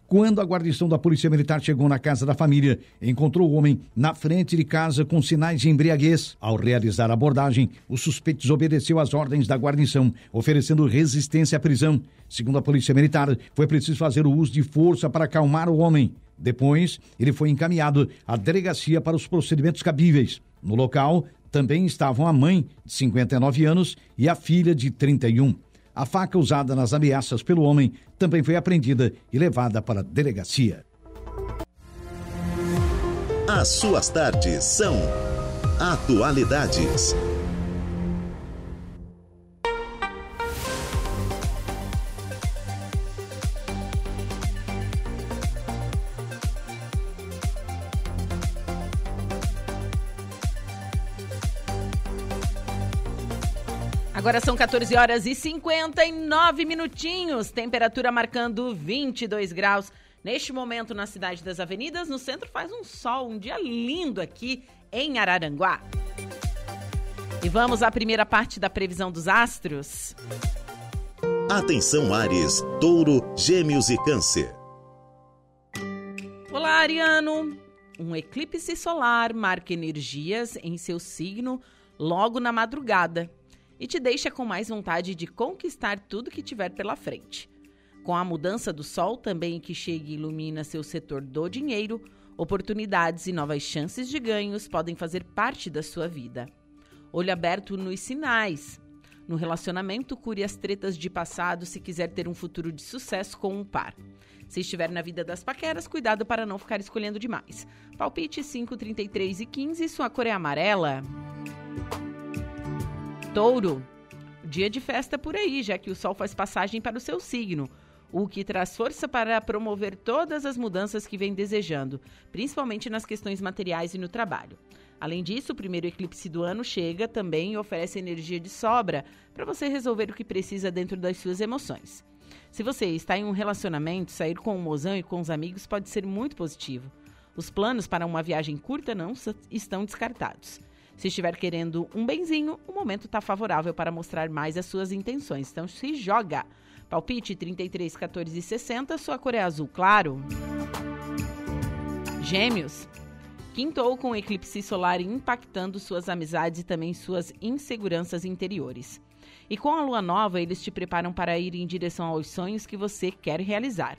Quando a guarnição da Polícia Militar chegou na casa da família, encontrou o homem na frente de casa com sinais de embriaguez. Ao realizar a abordagem, o suspeito desobedeceu às ordens da guarnição, oferecendo resistência à prisão. Segundo a Polícia Militar, foi preciso fazer o uso de força para acalmar o homem. Depois, ele foi encaminhado à delegacia para os procedimentos cabíveis. No local, também estavam a mãe, de 59 anos, e a filha, de 31. A faca usada nas ameaças pelo homem também foi apreendida e levada para a delegacia. As suas tardes são Atualidades. Agora são 14 horas e 59 minutinhos. Temperatura marcando 22 graus. Neste momento, na cidade das avenidas, no centro faz um sol, um dia lindo aqui em Araranguá. E vamos à primeira parte da previsão dos astros. Atenção Ares, Touro, Gêmeos e Câncer. Olá, Ariano! Um eclipse solar marca energias em seu signo logo na madrugada e te deixa com mais vontade de conquistar tudo que tiver pela frente. Com a mudança do sol também que chega e ilumina seu setor do dinheiro, oportunidades e novas chances de ganhos podem fazer parte da sua vida. Olho aberto nos sinais. No relacionamento, cure as tretas de passado se quiser ter um futuro de sucesso com um par. Se estiver na vida das paqueras, cuidado para não ficar escolhendo demais. Palpite 5, 33 e 15, sua cor é amarela. Touro. Dia de festa por aí, já que o sol faz passagem para o seu signo, o que traz força para promover todas as mudanças que vem desejando, principalmente nas questões materiais e no trabalho. Além disso, o primeiro eclipse do ano chega também e oferece energia de sobra para você resolver o que precisa dentro das suas emoções. Se você está em um relacionamento, sair com o mozão e com os amigos pode ser muito positivo. Os planos para uma viagem curta não estão descartados. Se estiver querendo um benzinho, o momento está favorável para mostrar mais as suas intenções. Então se joga. Palpite 33, 14 e 60, sua cor é azul claro. Gêmeos. Quintou com o eclipse solar impactando suas amizades e também suas inseguranças interiores. E com a lua nova, eles te preparam para ir em direção aos sonhos que você quer realizar.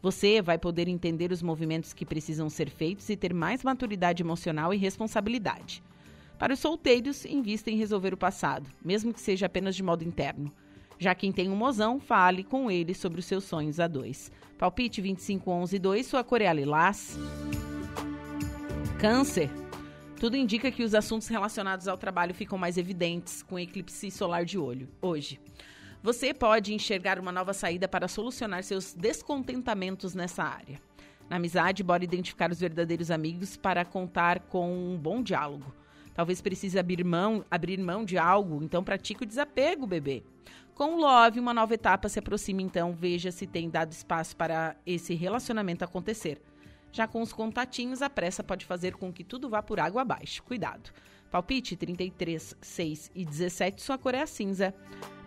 Você vai poder entender os movimentos que precisam ser feitos e ter mais maturidade emocional e responsabilidade. Para os solteiros, invista em resolver o passado, mesmo que seja apenas de modo interno. Já quem tem um mozão, fale com ele sobre os seus sonhos a dois. Palpite 2511-2, sua cor é lilás. Câncer. Tudo indica que os assuntos relacionados ao trabalho ficam mais evidentes com eclipse solar de olho hoje. Você pode enxergar uma nova saída para solucionar seus descontentamentos nessa área. Na amizade, bora identificar os verdadeiros amigos para contar com um bom diálogo. Talvez precise abrir mão, abrir mão de algo, então pratique o desapego, bebê. Com o Love, uma nova etapa se aproxima, então veja se tem dado espaço para esse relacionamento acontecer. Já com os contatinhos, a pressa pode fazer com que tudo vá por água abaixo. Cuidado. Palpite 33, 6 e 17, sua cor é a cinza.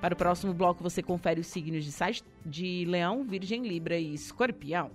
Para o próximo bloco, você confere os signos de, de Leão, Virgem, Libra e Escorpião.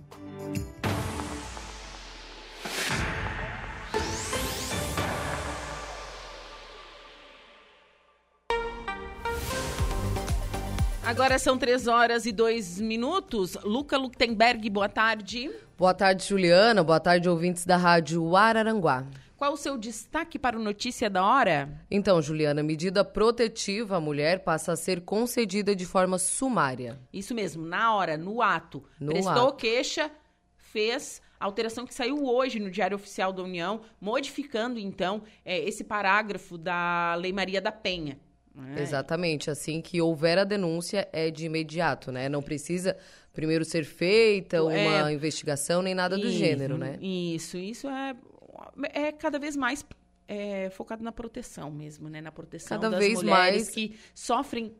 Agora são 3 horas e 2 minutos. Luca Luktenberg, boa tarde. Boa tarde, Juliana. Boa tarde, ouvintes da Rádio Araranguá. Qual o seu destaque para o Notícia da Hora? Então, Juliana, medida protetiva à mulher passa a ser concedida de forma sumária. Isso mesmo, na hora, no ato. No Prestou ato. queixa, fez alteração que saiu hoje no Diário Oficial da União, modificando, então, é, esse parágrafo da Lei Maria da Penha. Né? Exatamente. Assim que houver a denúncia, é de imediato, né? Não precisa primeiro ser feita uma É. investigação nem nada do Isso, gênero, né? Isso, isso é, é cada vez mais é, focado na proteção mesmo, né? Na proteção Cada das vez mulheres mais- que sofrem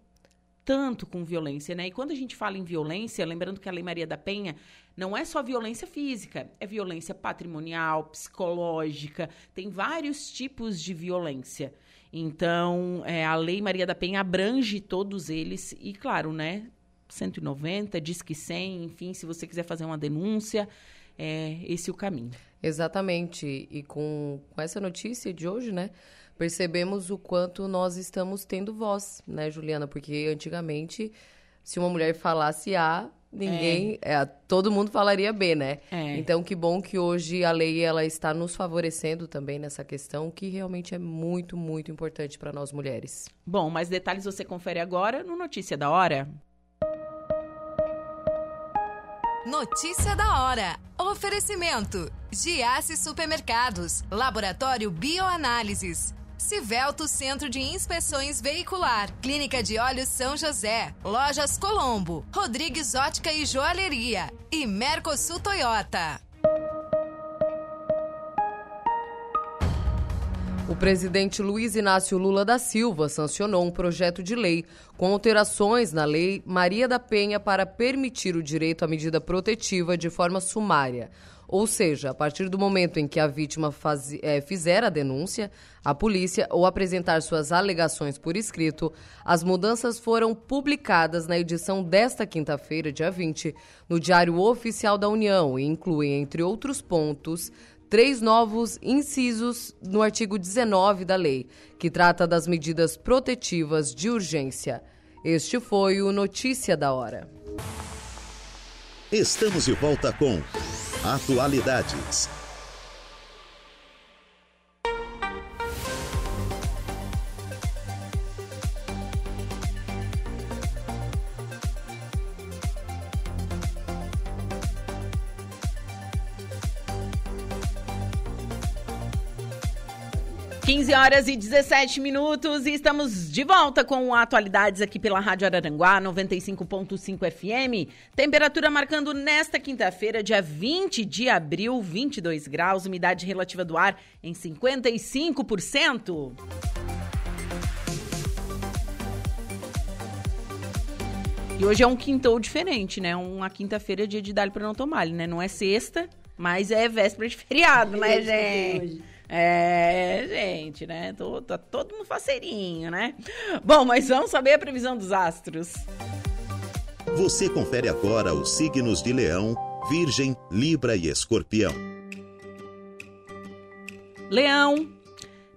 tanto com violência, né? E quando a gente fala em violência, lembrando que a Lei Maria da Penha não é só violência física, é violência patrimonial, psicológica, tem vários tipos de violência. Então, é, a Lei Maria da Penha abrange todos eles e, claro, né? 190, diz que 100, enfim, se você quiser fazer uma denúncia, é esse o caminho. Exatamente. E com, com essa notícia de hoje, né? Percebemos o quanto nós estamos tendo voz, né, Juliana? Porque antigamente, se uma mulher falasse A, ninguém. é, todo mundo falaria B, né? É. Então, que bom que hoje a lei ela está nos favorecendo também nessa questão, que realmente é muito, muito importante para nós mulheres. Bom, mais detalhes você confere agora no Notícia da Hora. Notícia da hora. Oferecimento: Giasse Supermercados, Laboratório Bioanálises, Civelto Centro de Inspeções Veicular, Clínica de Olhos São José, Lojas Colombo, Rodrigues Ótica e Joalheria e Mercosul Toyota. O presidente Luiz Inácio Lula da Silva sancionou um projeto de lei com alterações na Lei Maria da Penha para permitir o direito à medida protetiva de forma sumária. Ou seja, a partir do momento em que a vítima faz- eh, fizer a denúncia à polícia ou apresentar suas alegações por escrito, as mudanças foram publicadas na edição desta quinta-feira, dia 20, no Diário Oficial da União e incluem, entre outros pontos, três novos incisos no artigo 19 da lei, que trata das medidas protetivas de urgência. Este foi o Notícia da Hora. Estamos de volta com Atualidades. Quinze horas e 17 minutos e estamos de volta com atualidades aqui pela Rádio Araranguá 95.5 FM. Temperatura marcando nesta quinta-feira, dia 20 de abril, 22 graus, umidade relativa do ar em 55%. E hoje é um quintou diferente, né? Uma quinta-feira é dia de dar para não tomar, né? Não é sexta, mas é véspera de feriado, né, gente? É, gente, né? Tô, tá todo mundo faceirinho, né? Bom, mas vamos saber a previsão dos astros. Você confere agora os signos de Leão, Virgem, Libra e Escorpião. Leão,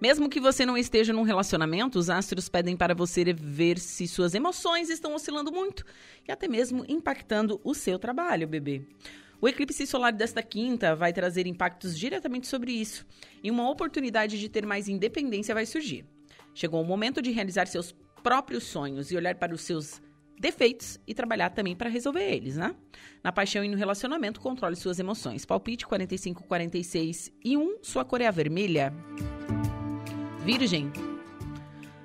mesmo que você não esteja num relacionamento, os astros pedem para você ver se suas emoções estão oscilando muito e até mesmo impactando o seu trabalho, bebê. O eclipse solar desta quinta vai trazer impactos diretamente sobre isso e uma oportunidade de ter mais independência vai surgir. Chegou o momento de realizar seus próprios sonhos e olhar para os seus defeitos e trabalhar também para resolver eles, né? Na paixão e no relacionamento, controle suas emoções. Palpite 45, 46 e 1, sua cor é vermelha. Virgem.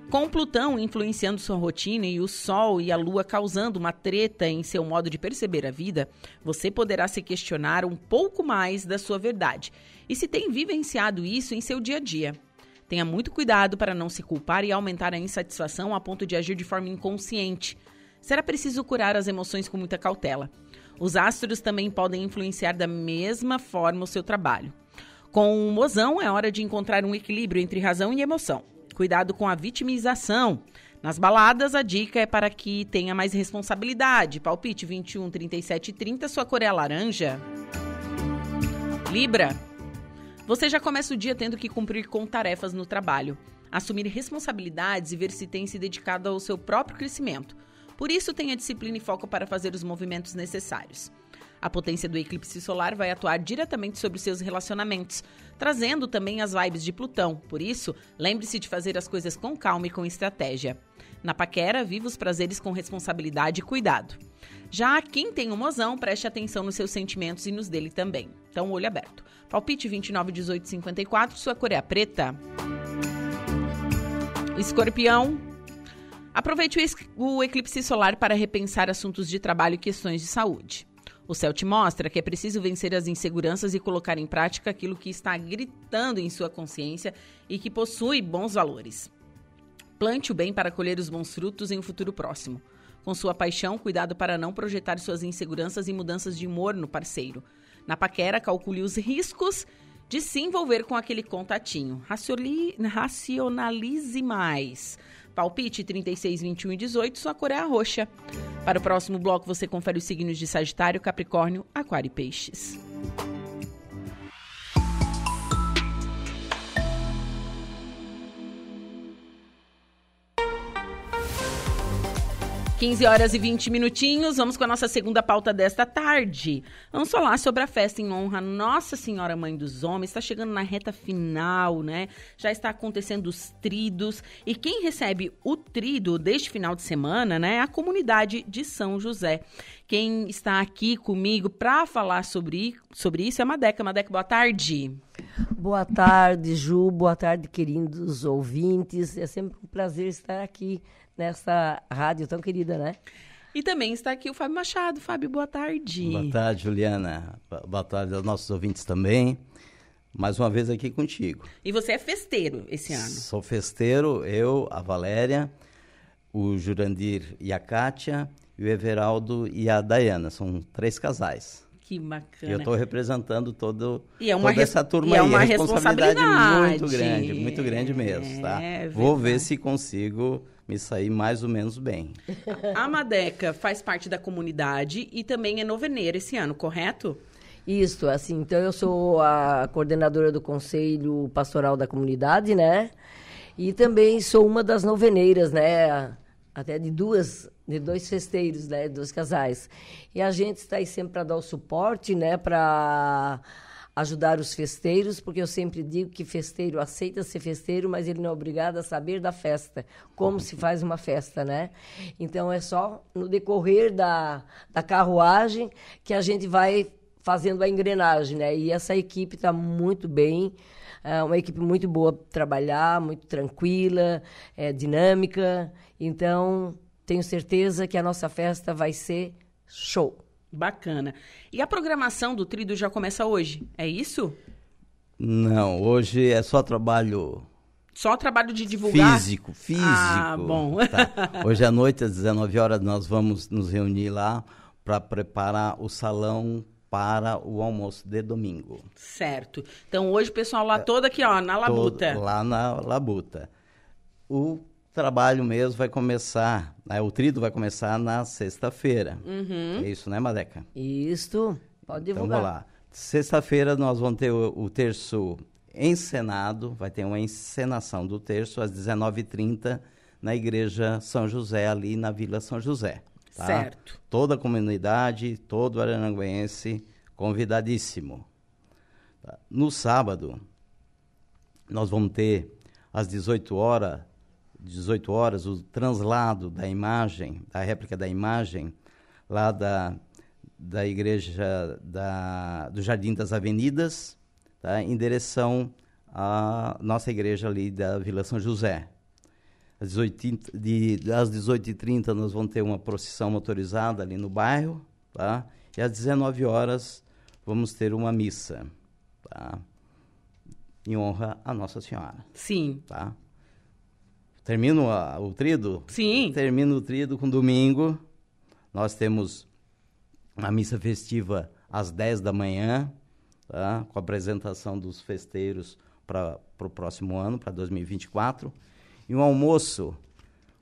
Com Plutão influenciando sua rotina e o Sol e a Lua causando uma treta em seu modo de perceber a vida, você poderá se questionar um pouco mais da sua verdade e se tem vivenciado isso em seu dia a dia. Tenha muito cuidado para não se culpar e aumentar a insatisfação a ponto de agir de forma inconsciente. Será preciso curar as emoções com muita cautela. Os astros também podem influenciar da mesma forma o seu trabalho. Com o mozão, é hora de encontrar um equilíbrio entre razão e emoção. Cuidado com a vitimização. Nas baladas, a dica é para que tenha mais responsabilidade. Palpite 21, 37 e 30, sua cor é laranja. Libra. Você já começa o dia tendo que cumprir com tarefas no trabalho, assumir responsabilidades e ver se tem se dedicado ao seu próprio crescimento. Por isso, tenha disciplina e foco para fazer os movimentos necessários. A potência do eclipse solar vai atuar diretamente sobre seus relacionamentos, trazendo também as vibes de Plutão. Por isso, lembre-se de fazer as coisas com calma e com estratégia. Na paquera, viva os prazeres com responsabilidade e cuidado. Já quem tem um mozão, preste atenção nos seus sentimentos e nos dele também. Então, olho aberto. Palpite 29, 18, 54, sua cor é preta. Escorpião. Aproveite o eclipse solar para repensar assuntos de trabalho e questões de saúde. O céu te mostra que é preciso vencer as inseguranças e colocar em prática aquilo que está gritando em sua consciência e que possui bons valores. Plante o bem para colher os bons frutos em um futuro próximo. Com sua paixão, cuidado para não projetar suas inseguranças e mudanças de humor no parceiro. Na paquera, calcule os riscos de se envolver com aquele contatinho. Racioli, racionalize mais. Palpite 36, 21 e 18, sua cor é a roxa. Para o próximo bloco, você confere os signos de Sagitário, Capricórnio, Aquário e Peixes. 15 horas e 20 minutinhos, vamos com a nossa segunda pauta desta tarde. Vamos falar sobre a festa em honra Nossa Senhora Mãe dos Homens. Está chegando na reta final, né? Já está acontecendo os tridos. E quem recebe o trido deste final de semana, né? É a comunidade de São José. Quem está aqui comigo para falar sobre, sobre isso é a Madeca. Madeca, boa tarde. Boa tarde, Ju. Boa tarde, queridos ouvintes. É sempre um prazer estar aqui nessa rádio tão querida, né? E também está aqui o Fábio Machado. Fábio, boa tarde. Boa tarde, Juliana. Boa tarde aos nossos ouvintes também. Mais uma vez aqui contigo. E você é festeiro esse ano? Sou festeiro, eu, a Valéria, o Jurandir e a Kátia, e o Everaldo e a Dayana. São três casais. Que bacana. Eu estou representando todo, e é uma toda essa turma e é aí. uma responsabilidade, responsabilidade muito grande, muito grande mesmo, tá? É Vou ver se consigo me sair mais ou menos bem. A Madeca faz parte da comunidade e também é noveneira esse ano, correto? Isso, assim, então eu sou a coordenadora do Conselho Pastoral da Comunidade, né? E também sou uma das noveneiras, né? Até de duas, de dois festeiros, né? Dois casais. E a gente está aí sempre para dar o suporte, né? Para ajudar os festeiros, porque eu sempre digo que festeiro aceita ser festeiro, mas ele não é obrigado a saber da festa, como se faz uma festa, né? Então é só no decorrer da, da carruagem que a gente vai fazendo a engrenagem, né? E essa equipe está muito bem, é uma equipe muito boa para trabalhar, muito tranquila, é, dinâmica. Então tenho certeza que a nossa festa vai ser show. Bacana. E a programação do Trido já começa hoje, é isso? Não, hoje é só trabalho Só trabalho de divulgar? Físico, físico. Ah, bom. Tá. Hoje à noite, às 19 horas, nós vamos nos reunir lá para preparar o salão para o almoço de domingo. Certo. Então hoje o pessoal lá todo aqui, ó, na labuta. Todo lá na labuta. O trabalho mesmo vai começar, né, o trido vai começar na sexta-feira. Uhum. É isso, né, Madeca? Isso, pode Então divulgar. vamos lá. Sexta-feira nós vamos ter o, o terço encenado, vai ter uma encenação do terço às 19h30 na Igreja São José, ali na Vila São José. tá? Certo. Toda a comunidade, todo aranguense convidadíssimo. Tá? No sábado, nós vamos ter às 18 horas, 18 horas o translado da imagem, da réplica da imagem, lá da, da igreja da, do Jardim das Avenidas, tá? em direção à nossa igreja ali da Vila São José. Às 18, de, às 18h30 nós vamos ter uma procissão motorizada ali no bairro, tá? E às 19 horas vamos ter uma missa, tá? Em honra a Nossa Senhora, Sim. tá? Termino a- o trido? Sim. Termino o trido com domingo. Nós temos a missa festiva às 10 da manhã, tá? com a apresentação dos festeiros para o próximo ano, para 2024. E um almoço,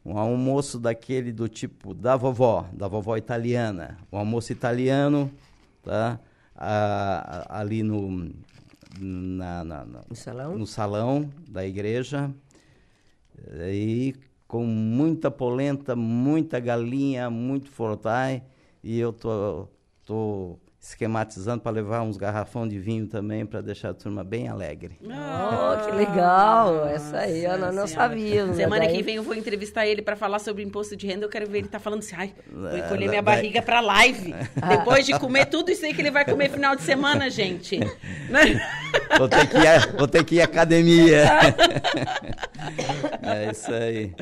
um almoço daquele do tipo da vovó, da vovó italiana. Um almoço italiano, tá? Ah, ali no, na, na- na- No salão? no salão da igreja. E com muita polenta, muita galinha, muito fortai. E eu tô, tô esquematizando para levar uns garrafão de vinho também para deixar a turma bem alegre. Oh, que legal. Essa aí eu não, não sabia. Semana Daí- que vem eu vou entrevistar ele para falar sobre imposto de renda. Eu quero ver ele tá falando assim, ai, vou É, encolher minha barriga pra live. Depois de comer tudo isso aí que ele vai comer final de semana, gente. Vou ter que ir, à- vou ter que ir à academia. é isso aí.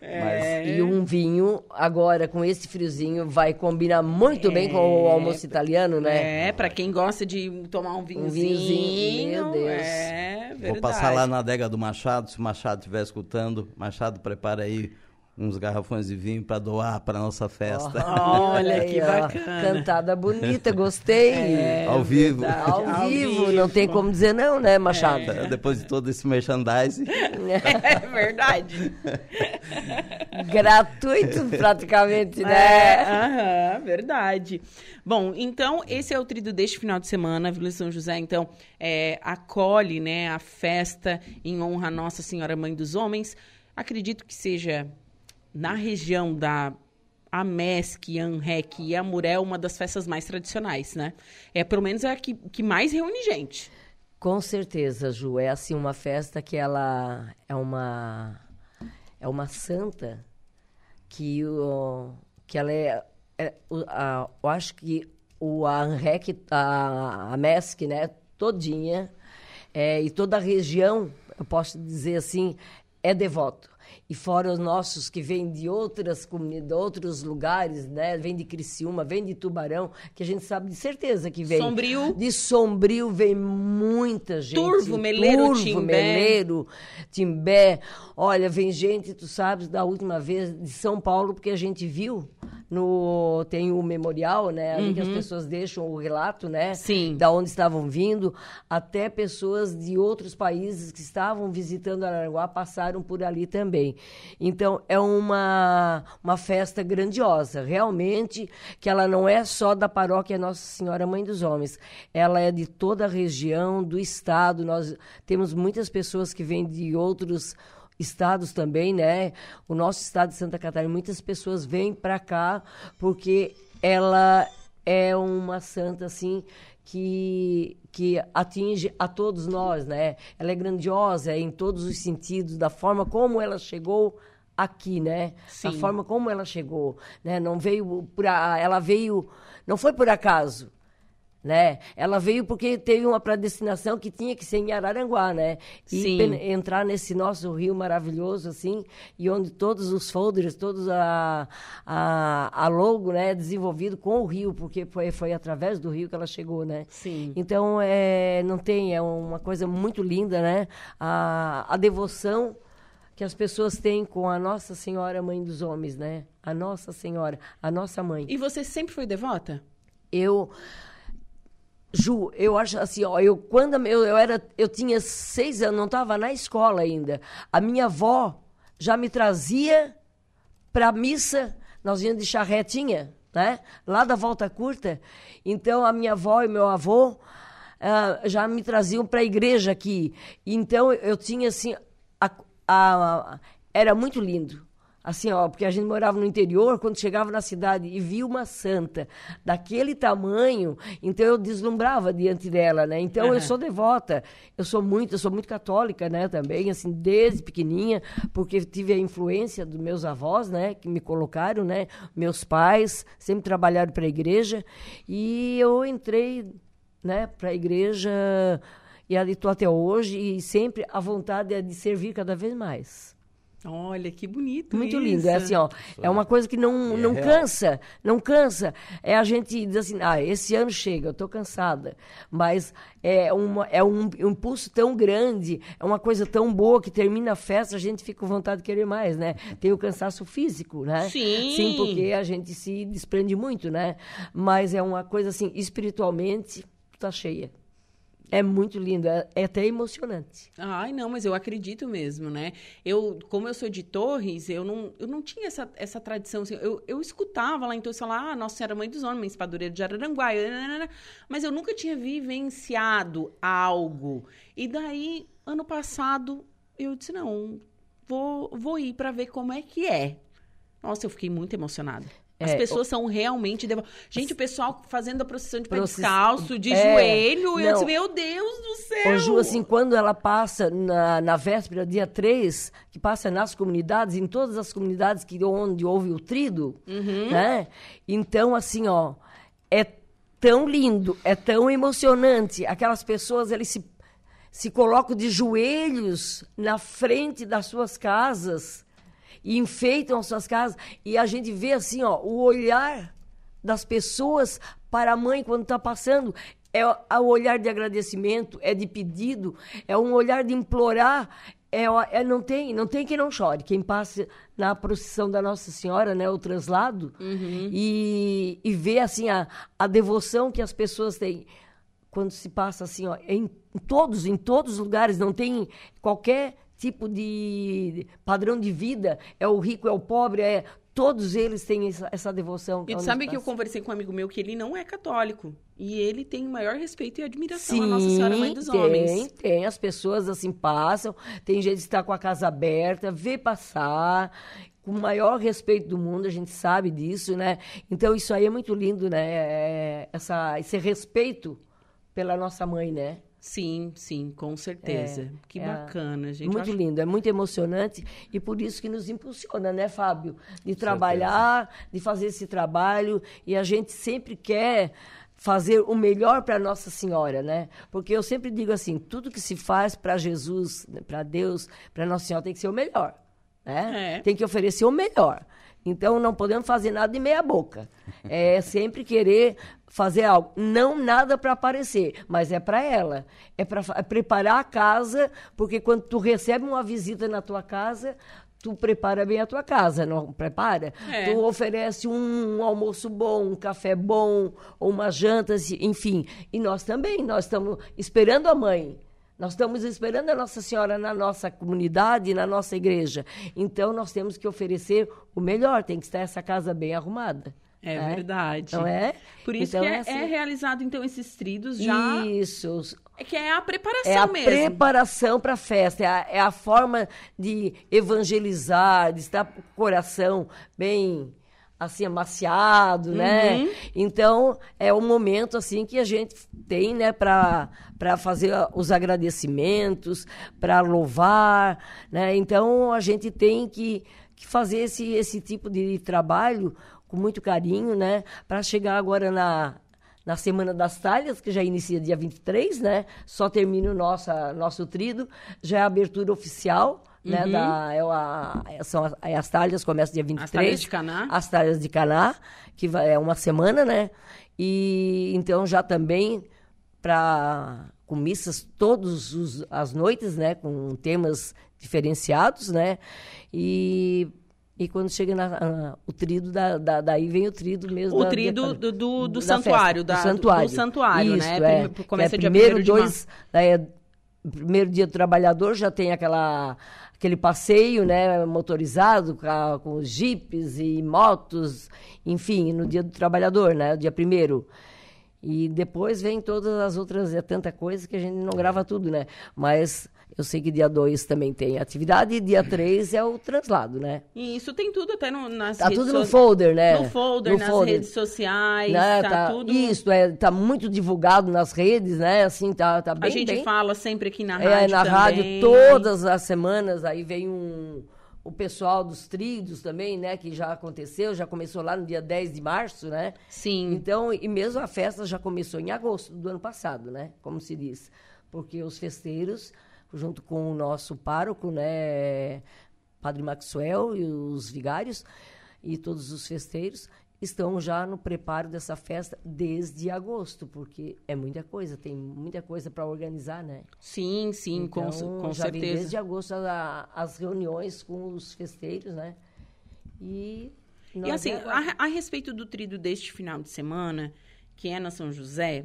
Mas E um vinho, agora com esse friozinho, vai combinar muito bem com o almoço italiano, né? É, pra quem gosta de tomar um vinhozinho. vinhozinho, meu Deus. É, verdade. vou passar lá na adega do Machado, se o Machado estiver escutando. Machado, prepara aí uns garrafões de vinho para doar para nossa festa. Olha Aí, que bacana. Cantada bonita, gostei. É, Ao vivo. verdade, Ao, vivo, não tem como dizer não, né, Machado? Depois de todo esse merchandising. É verdade. Gratuito, praticamente, É, né? aham, verdade. Bom, então, esse é o trido deste final de semana. A Vila São José, então, é, acolhe né, a festa em honra a Nossa Senhora Mãe dos Homens. Acredito que seja na região da Amesc, Anrec e Amuré uma das festas mais tradicionais, né? É, pelo menos é a que, que mais reúne gente. Com certeza, Ju. É assim uma festa que ela é uma é uma santa que o que ela é, é a- eu acho que o a Anrec, a, a né, todinha é, e toda a região, eu posso dizer assim, é devoto. E fora os nossos que vêm de outras comunidades, outros lugares, né? Vem de Criciúma, vem de Tubarão, que a gente sabe de certeza que vem. Sombrio. De Sombrio vem muita gente. Turvo, Meleiro, Turvo, Timbé. Meleiro, Timbé. Olha, vem gente, tu sabes, da última vez de São Paulo, porque a gente viu no tem o memorial, né, ali que as pessoas deixam o relato, né, Uhum. Sim. da onde estavam vindo, até pessoas de outros países que estavam visitando Araranguá passaram por ali também. Então é uma uma festa grandiosa, realmente que ela não é só da paróquia Nossa Senhora Mãe dos Homens, ela é de toda a região do estado. Nós temos muitas pessoas que vêm de outros estados também, né? O nosso estado de Santa Catarina, muitas pessoas vêm para cá porque ela é uma santa assim que que atinge a todos nós, né? Ela é grandiosa em todos os sentidos, da forma como ela chegou aqui, né? Sim. forma como ela chegou, né? Não veio por a, ela veio, não foi por acaso. Né? Ela veio porque teve uma predestinação que tinha que ser em Araranguá, né? E Sim. entrar nesse nosso rio maravilhoso, assim, e onde todos os folders, todos a, a, a logo, né, desenvolvido com o rio, porque foi, foi através do rio que ela chegou, né? Sim. Então, é, não tem, é uma coisa muito linda, né? A, a devoção que as pessoas têm com a Nossa Senhora Mãe dos Homens, né? A Nossa Senhora, a nossa mãe. E você sempre foi devota? Eu Ju, eu acho assim, ó, eu quando eu, eu era, eu tinha seis anos, não estava na escola ainda. A minha avó já me trazia para missa, nós íamos de charretinha, né? Lá da Volta Curta. Então a minha avó e meu avô ah, já me traziam para a igreja aqui. Então eu tinha assim, a- a- era muito lindo. Assim, ó, porque a gente morava no interior, quando chegava na cidade e via uma santa daquele tamanho, então eu deslumbrava diante dela, né? Então eu Aham. sou devota, eu sou muito, eu sou muito católica, né, também, assim, desde pequenininha, porque tive a influência dos meus avós, né, que me colocaram, né? Meus pais sempre trabalharam para a igreja e eu entrei, né, para a igreja e ali estou até hoje e sempre a vontade é de servir cada vez mais. Olha, que bonito Muito isso. lindo. É assim, ó. É uma coisa que não, É não real. cansa. Não cansa. É a gente diz assim, ah, esse ano chega, eu tô cansada. Mas é, uma, é um impulso tão grande, é uma coisa tão boa que termina a festa, a gente fica com vontade de querer mais, né? Tem o cansaço físico, né? Sim. Sim, porque a gente se desprende muito, né? Mas é uma coisa assim, espiritualmente, tá cheia. É muito lindo, é, é até emocionante. Ai, não, mas eu acredito mesmo, né? Eu, como eu sou de Torres, eu não, eu não tinha essa, essa tradição. assim, eu, eu escutava lá em Torres falar, ah, Nossa Senhora Mãe dos Homens, Padureira de Araranguá, nananana, mas eu nunca tinha vivenciado algo. E daí, ano passado, eu disse, não, vou, vou ir para ver como é que é. Nossa, eu fiquei muito emocionada. As É, pessoas são realmente devo... Gente, o pessoal fazendo a procissão de pé Process- descalço, de É, joelho, eu disse, meu Deus do céu! Ô, Ju, assim, quando ela passa na, na véspera, dia 3, que passa nas comunidades, em todas as comunidades que, onde houve o trido, Uhum. né? Então, assim, ó, é tão lindo, é tão emocionante. Aquelas pessoas, eles se, se colocam de joelhos na frente das suas casas e enfeitam as suas casas. E a gente vê, assim, ó, o olhar das pessoas para a mãe quando está passando. É o é o olhar de agradecimento, é de pedido, é um olhar de implorar. É, é- não tem não tem quem não chore. Quem passa na procissão da Nossa Senhora, né, o translado, e, e vê assim a, a devoção que as pessoas têm quando se passa assim, ó, em todos, em todos os lugares, não tem qualquer tipo de padrão de vida, é o rico, é o pobre, é todos eles têm essa, essa devoção. E sabe que eu conversei com um amigo meu que ele não é católico. E ele tem o maior respeito e admiração à Nossa Senhora Mãe dos tem, Homens. Tem, as pessoas assim passam, tem gente que está com a casa aberta, vê passar, com o maior respeito do mundo, a gente sabe disso, né? Então isso aí é muito lindo, né? É, essa, esse respeito pela nossa mãe, né? Sim, sim, com certeza. É, que é bacana, gente. Muito acho- lindo, é muito emocionante e por isso que nos impulsiona, né, Fábio? De trabalhar, de fazer esse trabalho e a gente sempre quer fazer o melhor para Nossa Senhora, né? Porque eu sempre digo assim, tudo que se faz para Jesus, para Deus, para Nossa Senhora tem que ser o melhor, né? É. Tem que oferecer o melhor. Então não podemos fazer nada de meia boca. É sempre querer fazer algo, não nada para aparecer, mas é para ela. É para preparar a casa, porque quando tu recebe uma visita na tua casa, tu prepara bem a tua casa, não prepara? É. Tu oferece um, almoço bom, um café bom, ou uma janta, enfim. E nós também, nós estamos esperando a mãe. Nós estamos esperando a Nossa Senhora na nossa comunidade, na nossa igreja. Então, nós temos que oferecer o melhor, tem que estar essa casa bem arrumada. É né? verdade. Não é? Por isso Então, que é, assim- é realizado, então, esses tridos já. Isso. É que é a preparação É a mesmo. preparação para a festa, é a, é a forma de evangelizar, de estar com o coração bem assim amaciado, né? Uhum. Então é o momento assim que a gente tem, né, para para fazer a- os agradecimentos, para louvar, né? Então a gente tem que, que fazer esse esse tipo de trabalho com muito carinho, né, para chegar agora na na Semana das Talhas, que já inicia dia 23, né? Só termina o nossa, nosso trido, já é a abertura oficial, né? Uhum. Da, é, a, é- são as, é as talhas, começa dia 23. As talhas de Caná. As talhas de Caná, que vai, é uma semana, né? E então já também para com missas todas as noites, né? Com temas diferenciados, né? E, e quando chega na, a- o trido, da, da- daí vem o trido mesmo. O da- trido do- do- do santuário, festa, da- do santuário. do santuário, né? Isso, Prime- é. começa é dia primeiro 1º de dois, é primeiro dia do trabalhador já tem aquela aquele passeio, né, motorizado com, com os jipes e motos, enfim, no dia do trabalhador, né, o dia primeiro. E depois vem todas as outras, é tanta coisa que a gente não grava tudo, né? Mas eu sei que dia 2 também tem atividade e dia 3 é o translado, né? E isso tem tudo até no, nas Tá redes tudo no so- folder, né? No folder, No nas folder. redes sociais, Né, tá, tudo... Isso, é, tá muito divulgado nas redes, né? Assim, tá, tá bem, a gente bem- fala sempre aqui na rádio É, na também. rádio todas as semanas, aí vem um, o pessoal dos tridos também, né, que já aconteceu, já começou lá no dia 10 de março, né? Sim. Então, e mesmo a festa já começou em agosto do ano passado, né, como se diz. Porque os festeiros, junto com o nosso pároco, né, Padre Maxwell e os vigários, e todos os festeiros, estão já no preparo dessa festa desde agosto, porque é muita coisa, tem muita coisa para organizar, né? Sim, sim, com, Então, com já vem certeza. desde agosto a- as reuniões com os festeiros, né? E, E assim, é a, a respeito do trido deste final de semana, que é na São José,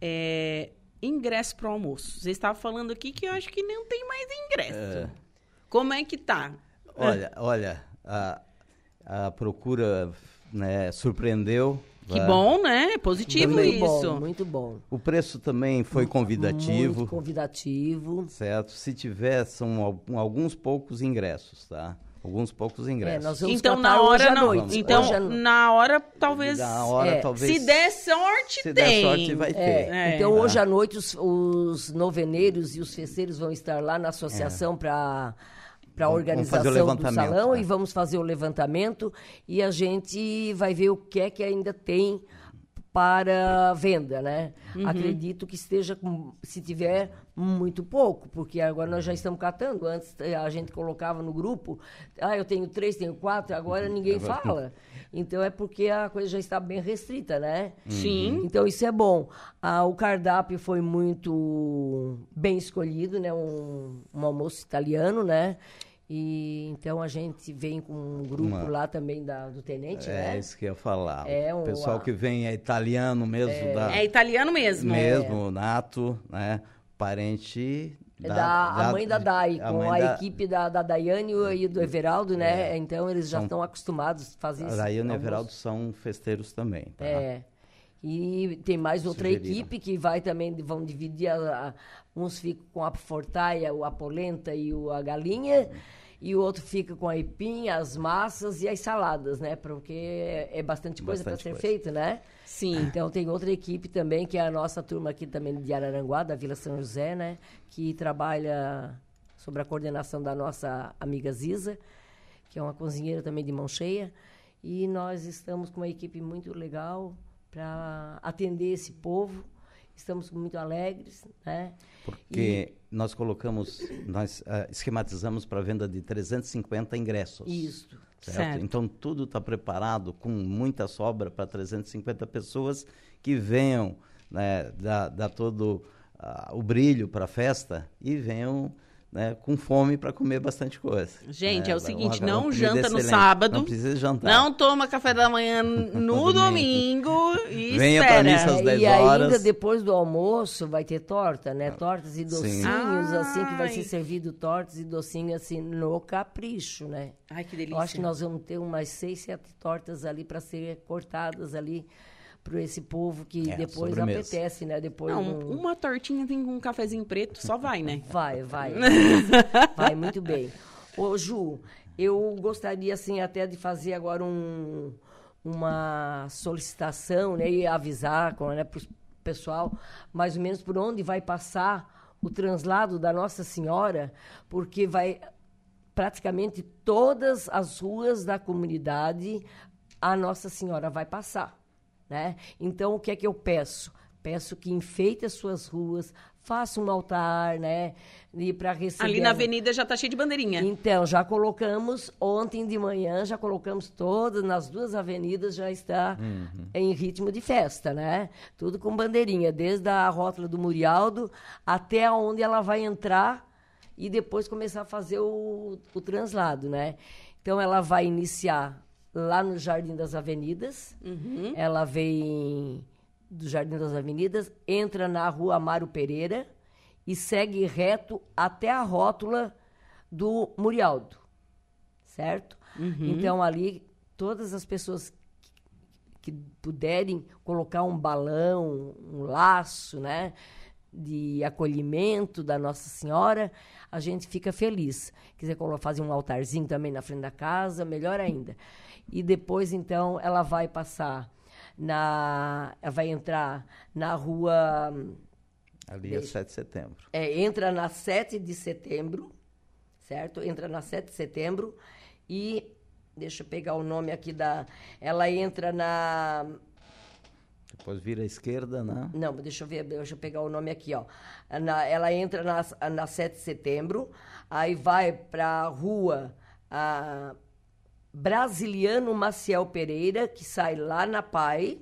é, ingresso para o almoço. Você estava falando aqui que eu acho que não tem mais ingresso. Como é que tá? Olha, olha, a, a procura né, surpreendeu. Que né? bom, né? Positivo muito isso. bom, muito bom. O preço também foi convidativo, Muito convidativo. certo? Se tiver, são al- alguns poucos ingressos, tá? Alguns poucos É, ingressos. nós vamos Então, na hoje hora, não. noite. Então, Hoje na hora, talvez. Na hora, É, talvez. Se der sorte, se tem. der sorte, vai ter. É, É. então, Tá. hoje à noite, os, os noveneiros e os festeiros vão estar lá na associação para para a organização do salão e vamos fazer o levantamento e a gente vai ver o que é que ainda tem para venda, né? Uhum. Acredito que esteja com, se tiver muito pouco, porque agora nós já estamos catando. Antes eh, a gente colocava no grupo, ah, eu tenho três, tenho quatro, agora ninguém fala. Então é porque a coisa já está bem restrita, né? Sim. Então isso é bom. Ah, o cardápio foi muito bem escolhido, né? Um, um almoço italiano, né? E então a gente vem com um grupo Uma- lá também da, do tenente, É né? isso que eu ia falar. É, o pessoal a- que vem é italiano mesmo, da, É italiano mesmo. mesmo, nato, né? Parente É da, a mãe da Dai, a com a da- equipe da, da Daiane e do Everaldo, né? É. Então eles já São- estão acostumados a fazer A isso. Daiane e o Everaldo são festeiros também, tá? É. E tem mais outra Sugeriram. equipe que vai também, vão dividir, a- a- uns ficam com a fortaia, o- a polenta e o- a galinha, e o outro fica com a aipim, as massas e as saladas, né? Porque é, é bastante coisa para ser feito, né? Sim. Então tem outra equipe também, que é a nossa turma aqui também de Araranguá, da Vila São José, né? Que trabalha sobre a coordenação da nossa amiga Ziza, que é uma cozinheira também de mão cheia. E nós estamos com uma equipe muito legal para atender esse povo. Estamos muito alegres, né? Porque nós colocamos, nós ah, esquematizamos para venda de 350 ingressos. Isso. Certo? Certo. Então tudo está preparado com muita sobra para 350 pessoas que venham né, dar, dar todo ah, o brilho para a festa e venham né, com fome para comer bastante coisa. Gente, né? é o seguinte, não janta no sábado. Não precisa jantar. Não toma café da manhã no domingo e Venha espera. missa às É, 10 e ainda horas. depois do almoço vai ter torta, né? Tortas e docinhos, assim, que vai Ai. ser servido tortas e docinhos, assim, no capricho, né? Ai, que delícia. Eu acho que nós vamos ter umas seis, sete tortas ali para ser cortadas ali para esse povo que É, depois sobremesa. apetece, né? Depois Não, um- uma tortinha tem com um cafezinho preto, só vai, né? Vai, vai. vai muito bem. Ô, Ju, eu gostaria, assim, até de fazer agora um, uma solicitação, né? E avisar né, para o pessoal, mais ou menos, por onde vai passar o translado da Nossa Senhora, porque vai praticamente todas as ruas da comunidade a Nossa Senhora vai passar. Né? Então, o que é que eu peço? Peço que enfeite as suas ruas, faça um altar, né? E para receber. Ali na avenida já tá cheio de bandeirinha. Então, já colocamos, ontem de manhã, já colocamos todas, nas duas avenidas já está em ritmo de festa, né? Tudo com bandeirinha, desde a rótula do Murialdo até onde ela vai entrar e depois começar a fazer o, o translado, né? Então, ela vai iniciar lá no Jardim das Avenidas, Uhum. ela vem do Jardim das Avenidas, entra na rua Amaro Pereira e segue reto até a rótula do Murialdo, certo? Então, ali, todas as pessoas que, que puderem colocar um balão, um laço, né? De acolhimento da Nossa Senhora, a gente fica feliz. Quiser fazer um altarzinho também na frente da casa, melhor ainda. E depois, então, ela vai passar na. ela vai entrar na rua. Ali é 7 de setembro. É, entra na 7 de setembro, certo? Entra na 7 de setembro e. Deixa eu pegar o nome aqui da. Ela entra na. Depois vira à esquerda, né? Não, deixa eu ver, deixa eu pegar o nome aqui, ó. Na- ela entra na, na 7 de setembro, aí vai para a rua ah, Brasiliano Maciel Pereira, que sai lá na PAI,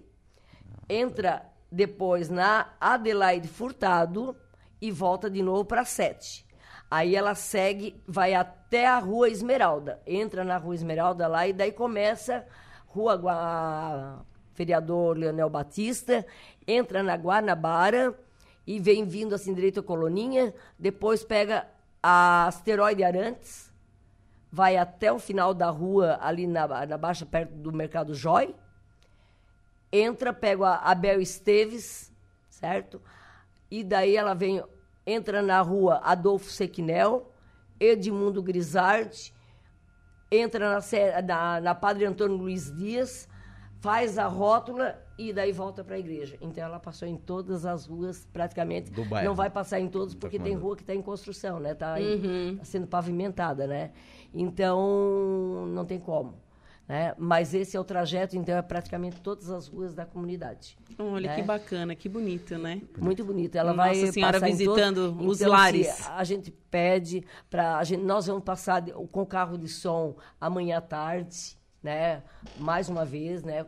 entra depois na Adelaide Furtado e volta de novo para 7. Aí ela segue, vai até a Rua Esmeralda, entra na Rua Esmeralda lá e daí começa Rua Gua... Vereador Leonel Batista, entra na Guanabara e vem vindo assim direito a Coloninha, depois pega a Asteroide Arantes, vai até o final da rua, ali na, na Baixa, perto do Mercado Joy, entra, pega a Abel Esteves, certo? E daí ela vem, entra na rua Adolfo Sequinel, Edmundo Grisardi, entra na, na, na Padre Antônio Luiz Dias, faz a rótula e daí volta para a igreja. Então ela passou em todas as ruas, praticamente. Do bairro. Não vai passar em todos porque tem rua que está em construção, né? Está sendo pavimentada, né? Então não tem como. Né? Mas esse é o trajeto, então é praticamente todas as ruas da comunidade. Olha né? que bacana, que bonito, né? Muito bonito. Ela Nossa vai Senhora visitando todos- os Então, lares. a gente pede para gente, nós vamos passar com carro de som amanhã à tarde, né? Mais uma vez, né?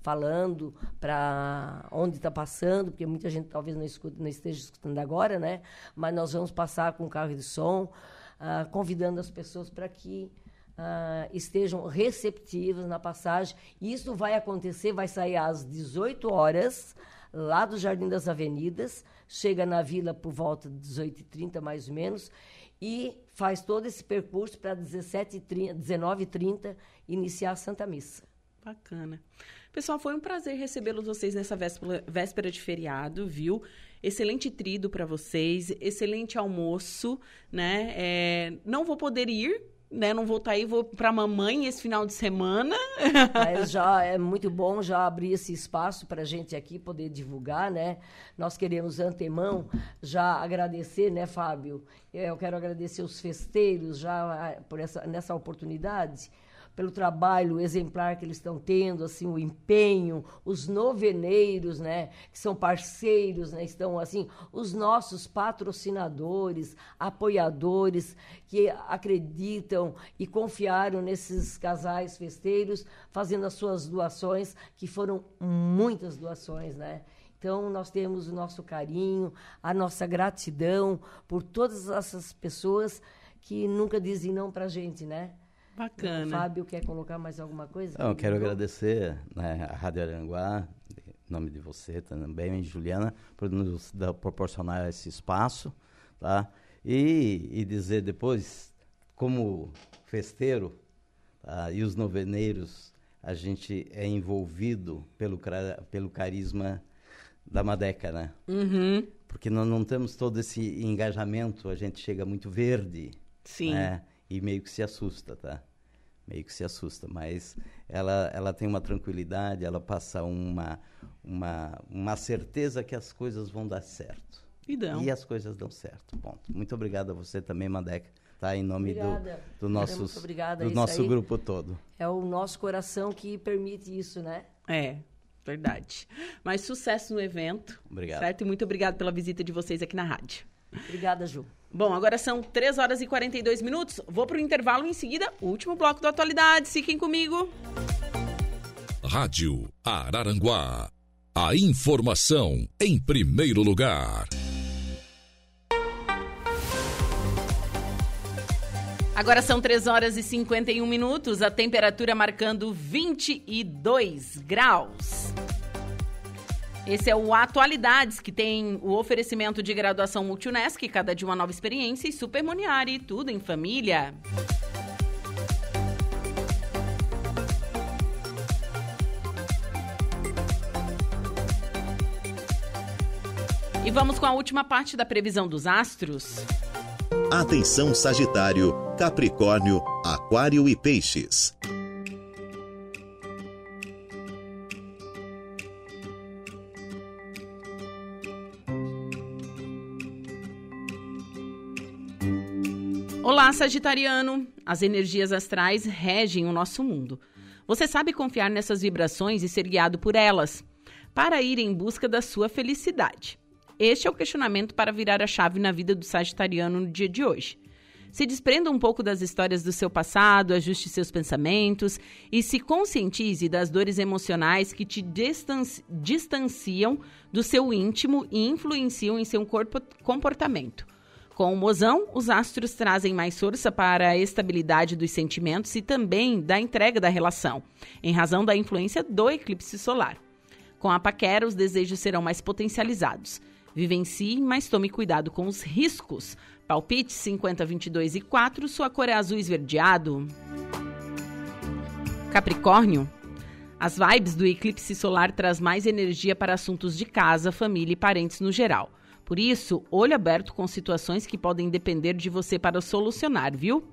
Falando para onde está passando, porque muita gente talvez não, escute, não esteja escutando agora, né? Mas nós vamos passar com carro de som, ah, convidando as pessoas para que ah, estejam receptivas na passagem. Isso vai acontecer, vai sair às 18 horas, lá do Jardim das Avenidas, chega na vila por volta de 18h30, mais ou menos, e faz todo esse percurso para 17h30, 19h30 iniciar a Santa Missa. Bacana. Pessoal, foi um prazer recebê-los vocês nessa véspera, véspera de feriado, viu? Excelente trido para vocês, excelente almoço, né? É, não vou poder ir, né? Não vou estar aí, vou para mamãe esse final de semana. Mas já é muito bom já abrir esse espaço para a gente aqui poder divulgar, né? Nós queremos antemão já agradecer, né, Fábio? Eu quero agradecer os festeiros já ah, por essa nessa oportunidade, pelo trabalho exemplar que eles estão tendo, assim, o empenho, os noveneiros, né, que são parceiros, né, estão assim, os nossos patrocinadores, apoiadores que acreditam e confiaram nesses casais festeiros, fazendo as suas doações, que foram muitas doações, né? Então, nós temos o nosso carinho, a nossa gratidão por todas essas pessoas que nunca dizem não para a gente, né? Bacana. Fábio, quer colocar mais alguma coisa? Não, eu quero agradecer né, a Rádio Aranguá, em nome de você também, Juliana, por nos proporcionar esse espaço, tá? E, e dizer depois, como festeiro tá, e os noveneiros, a gente é envolvido pelo, pelo carisma da Madeca, né? Uhum. Porque nós não temos todo esse engajamento, a gente chega muito verde, Sim. né? E meio que se assusta, tá? Meio que se assusta, mas ela, ela tem uma tranquilidade, ela passa uma, uma, uma certeza que as coisas vão dar certo. E dão. E as coisas dão certo. Ponto. Muito obrigado a você também, Madeca, tá? Em nome do, Obrigada. do, Muito nossos, obrigada, do nosso aí. grupo todo. É o nosso coração que permite isso, né? É, Verdade. Mas sucesso no evento. Obrigado. Certo? E muito obrigado pela visita de vocês aqui na rádio. Obrigada, Ju. Bom, agora são 3 horas e 42 minutos. Vou para o intervalo em seguida, último bloco do Atualidades. Fiquem comigo. Rádio Araranguá. A informação em primeiro lugar. Agora são 3 horas e 51 minutos, a temperatura marcando 22 graus. Esse é o Atualidades, que tem o oferecimento de graduação Multunesc, cada dia uma nova experiência, e Super Moniari, tudo em família. E vamos com a última parte da previsão dos astros. Atenção Sagitário, Capricórnio, Aquário e Peixes. Olá, Sagitariano! As energias astrais regem o nosso mundo. Você sabe confiar nessas vibrações e ser guiado por elas, para ir em busca da sua felicidade. Este é o questionamento para virar a chave na vida do Sagitariano no dia de hoje. Se desprenda um pouco das histórias do seu passado, ajuste seus pensamentos e se conscientize das dores emocionais que te distanci distanciam do seu íntimo e influenciam em seu corpo comportamento. Com o mozão, os astros trazem mais força para a estabilidade dos sentimentos e também da entrega da relação, em razão da influência do eclipse solar. Com a paquera, os desejos serão mais potencializados. Vivencie, mas tome cuidado com os riscos. Palpite 50, 22 e 4, sua cor é azul esverdeado. Capricórnio. As vibes do eclipse solar traz mais energia para assuntos de casa, família e parentes no geral. Por isso, olho aberto com situações que podem depender de você para solucionar, viu?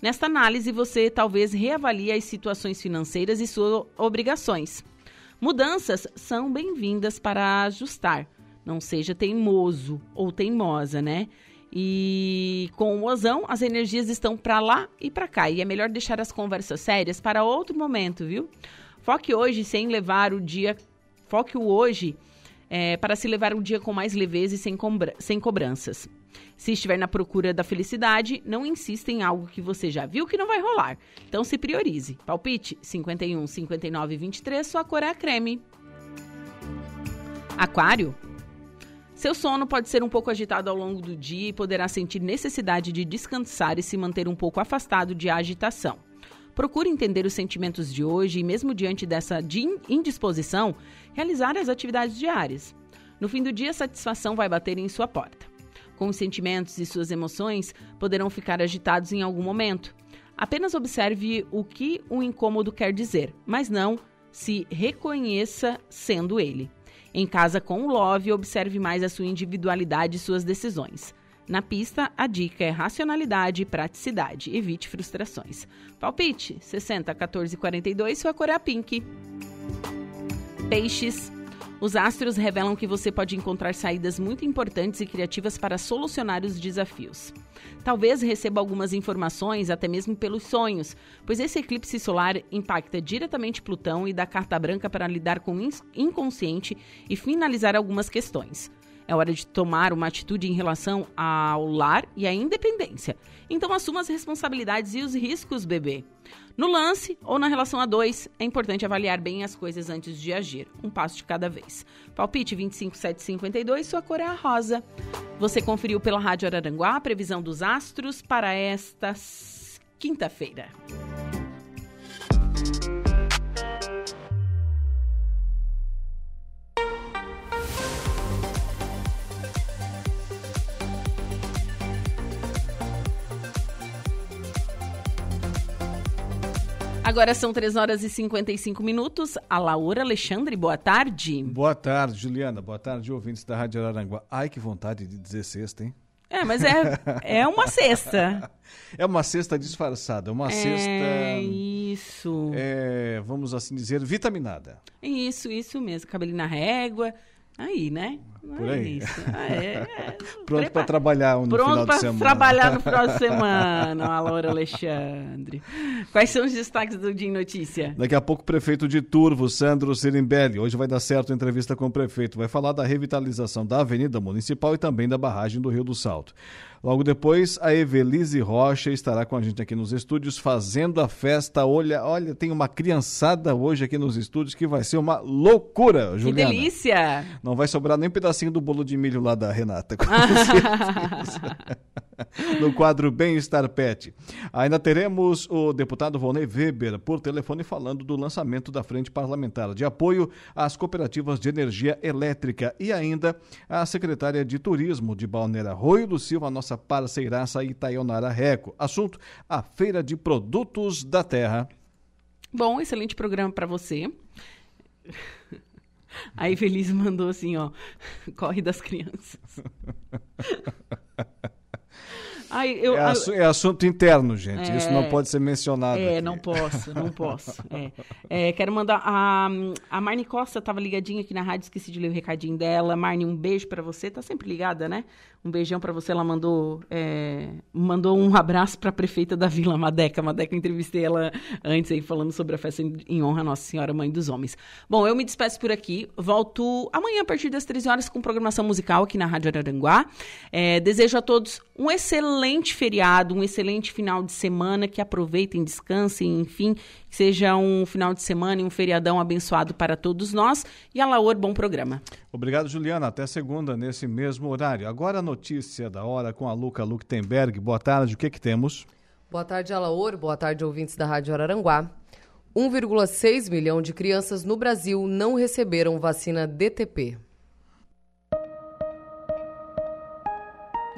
Nesta análise, você talvez reavalie as situações financeiras e suas obrigações. Mudanças são bem-vindas para ajustar. Não seja teimoso ou teimosa, né? E com o mozão, as energias estão para lá e para cá. E é melhor deixar as conversas sérias para outro momento, viu? Foque hoje sem levar o dia. Foque o hoje é, para se levar um dia com mais leveza e sem, sem cobranças. Se estiver na procura da felicidade, não insista em algo que você já viu que não vai rolar. Então se priorize. Palpite 51, 59 e 23, sua cor é a creme. Aquário. Seu sono pode ser um pouco agitado ao longo do dia e poderá sentir necessidade de descansar e se manter um pouco afastado de agitação. Procure entender os sentimentos de hoje e, mesmo diante dessa indisposição, realizar as atividades diárias. No fim do dia, a satisfação vai bater em sua porta. Com os sentimentos e suas emoções poderão ficar agitados em algum momento. Apenas observe o que o incômodo quer dizer, mas não se reconheça sendo ele. Em casa com o Love, observe mais a sua individualidade e suas decisões. Na pista, a dica é racionalidade e praticidade. Evite frustrações. Palpite 60 14 42, sua cor é a pink. Peixes. Os astros revelam que você pode encontrar saídas muito importantes e criativas para solucionar os desafios. Talvez receba algumas informações, até mesmo pelos sonhos, pois esse eclipse solar impacta diretamente Plutão e dá carta branca para lidar com o inconsciente e finalizar algumas questões. É hora de tomar uma atitude em relação ao lar e à independência. Então assuma as responsabilidades e os riscos, bebê. No lance ou na relação a dois, é importante avaliar bem as coisas antes de agir. Um passo de cada vez. Palpite 25752, sua cor é a rosa. Você conferiu pela Rádio Araranguá a previsão dos astros para esta quinta-feira. Agora são 3 horas e 55 minutos. A Laura Alexandre, boa tarde. Boa tarde, Juliana. Boa tarde, ouvintes da Rádio Araranguá. Ai, que vontade de dizer sexta, hein? É, mas é, é uma cesta. É uma cesta disfarçada, uma é cesta. Isso. É, vamos assim dizer, vitaminada. Isso, isso mesmo. Cabelinho na régua. Aí, né? Por aí. isso. Ah, é, é. Pronto para trabalhar no final Pronto de para semana. trabalhar no final de semana, a Laura Alexandre. Quais são os destaques do Dia em Notícia? Daqui a pouco o prefeito de Turvo, Sandro Sirimbelli, hoje vai dar certo a entrevista com o prefeito, vai falar da revitalização da Avenida Municipal e também da barragem do Rio do Salto. Logo depois, a Evelise Rocha estará com a gente aqui nos estúdios fazendo a festa. Olha, olha, tem uma criançada hoje aqui nos estúdios que vai ser uma loucura, Que Juliana. delícia! Não vai sobrar nem um pedacinho do bolo de milho lá da Renata. com certeza. no quadro Bem-Estar Pet. Ainda teremos o deputado Volney Weber por telefone falando do lançamento da Frente Parlamentar de Apoio às Cooperativas de Energia Elétrica e ainda a secretária de Turismo de Balneário Arroio do Silva, a nossa parceiraça Itaionara Reco. Assunto, a Feira de Produtos da Terra. Bom, excelente programa para você. A Evelise mandou assim, ó, corre das crianças. Ai, eu, é, assu- é assunto interno, gente. Isso não É. pode ser mencionado. É, aqui. não posso, não posso. É. É, quero mandar. A, a Marne Costa estava ligadinha aqui na rádio, esqueci de ler o recadinho dela. Marne, um beijo para você. Tá sempre ligada, né? Um beijão para você. Ela mandou, é, mandou um abraço para a prefeita da Vila Madeca. Madeca, eu entrevistei ela antes aí, falando sobre a festa em, em honra à Nossa Senhora Mãe dos Homens. Bom, eu me despeço por aqui. Volto amanhã, a partir das 13 horas, com programação musical aqui na Rádio Araranguá. É, desejo a todos um excelente feriado, um excelente final de semana, que aproveitem, descansem, enfim, que seja um final de semana e um feriadão abençoado para todos nós. E a Laor, bom programa. Obrigado, Juliana. Até segunda, nesse mesmo horário. Agora a notícia da hora com a Luca Luktenberg. Boa tarde, o que que temos? Boa tarde, Alaor. Boa tarde, ouvintes da Rádio Araranguá. 1,6 milhão de crianças no Brasil não receberam vacina DTP.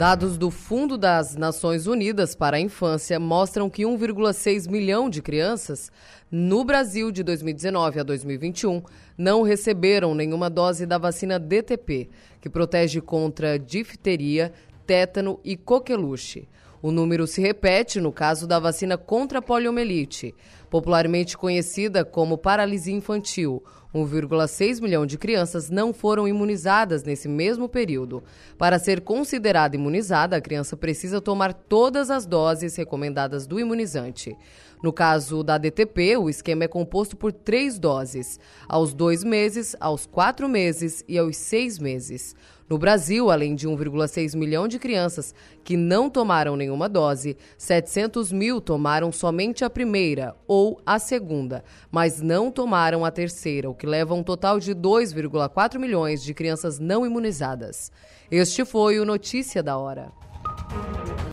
Dados do Fundo das Nações Unidas para a Infância mostram que 1,6 milhão de crianças no Brasil de 2019 a 2021 não receberam nenhuma dose da vacina DTP, que protege contra difteria, tétano e coqueluche. O número se repete no caso da vacina contra a poliomielite, popularmente conhecida como paralisia infantil. 1,6 milhão de crianças não foram imunizadas nesse mesmo período. Para ser considerada imunizada, a criança precisa tomar todas as doses recomendadas do imunizante. No caso da DTP, o esquema é composto por três doses: aos dois meses, aos quatro meses e aos seis meses. No Brasil, além de 1,6 milhão de crianças que não tomaram nenhuma dose, 700 mil tomaram somente a primeira ou a segunda, mas não tomaram a terceira, o que leva a um total de 2,4 milhões de crianças não imunizadas. Este foi o Notícia da Hora.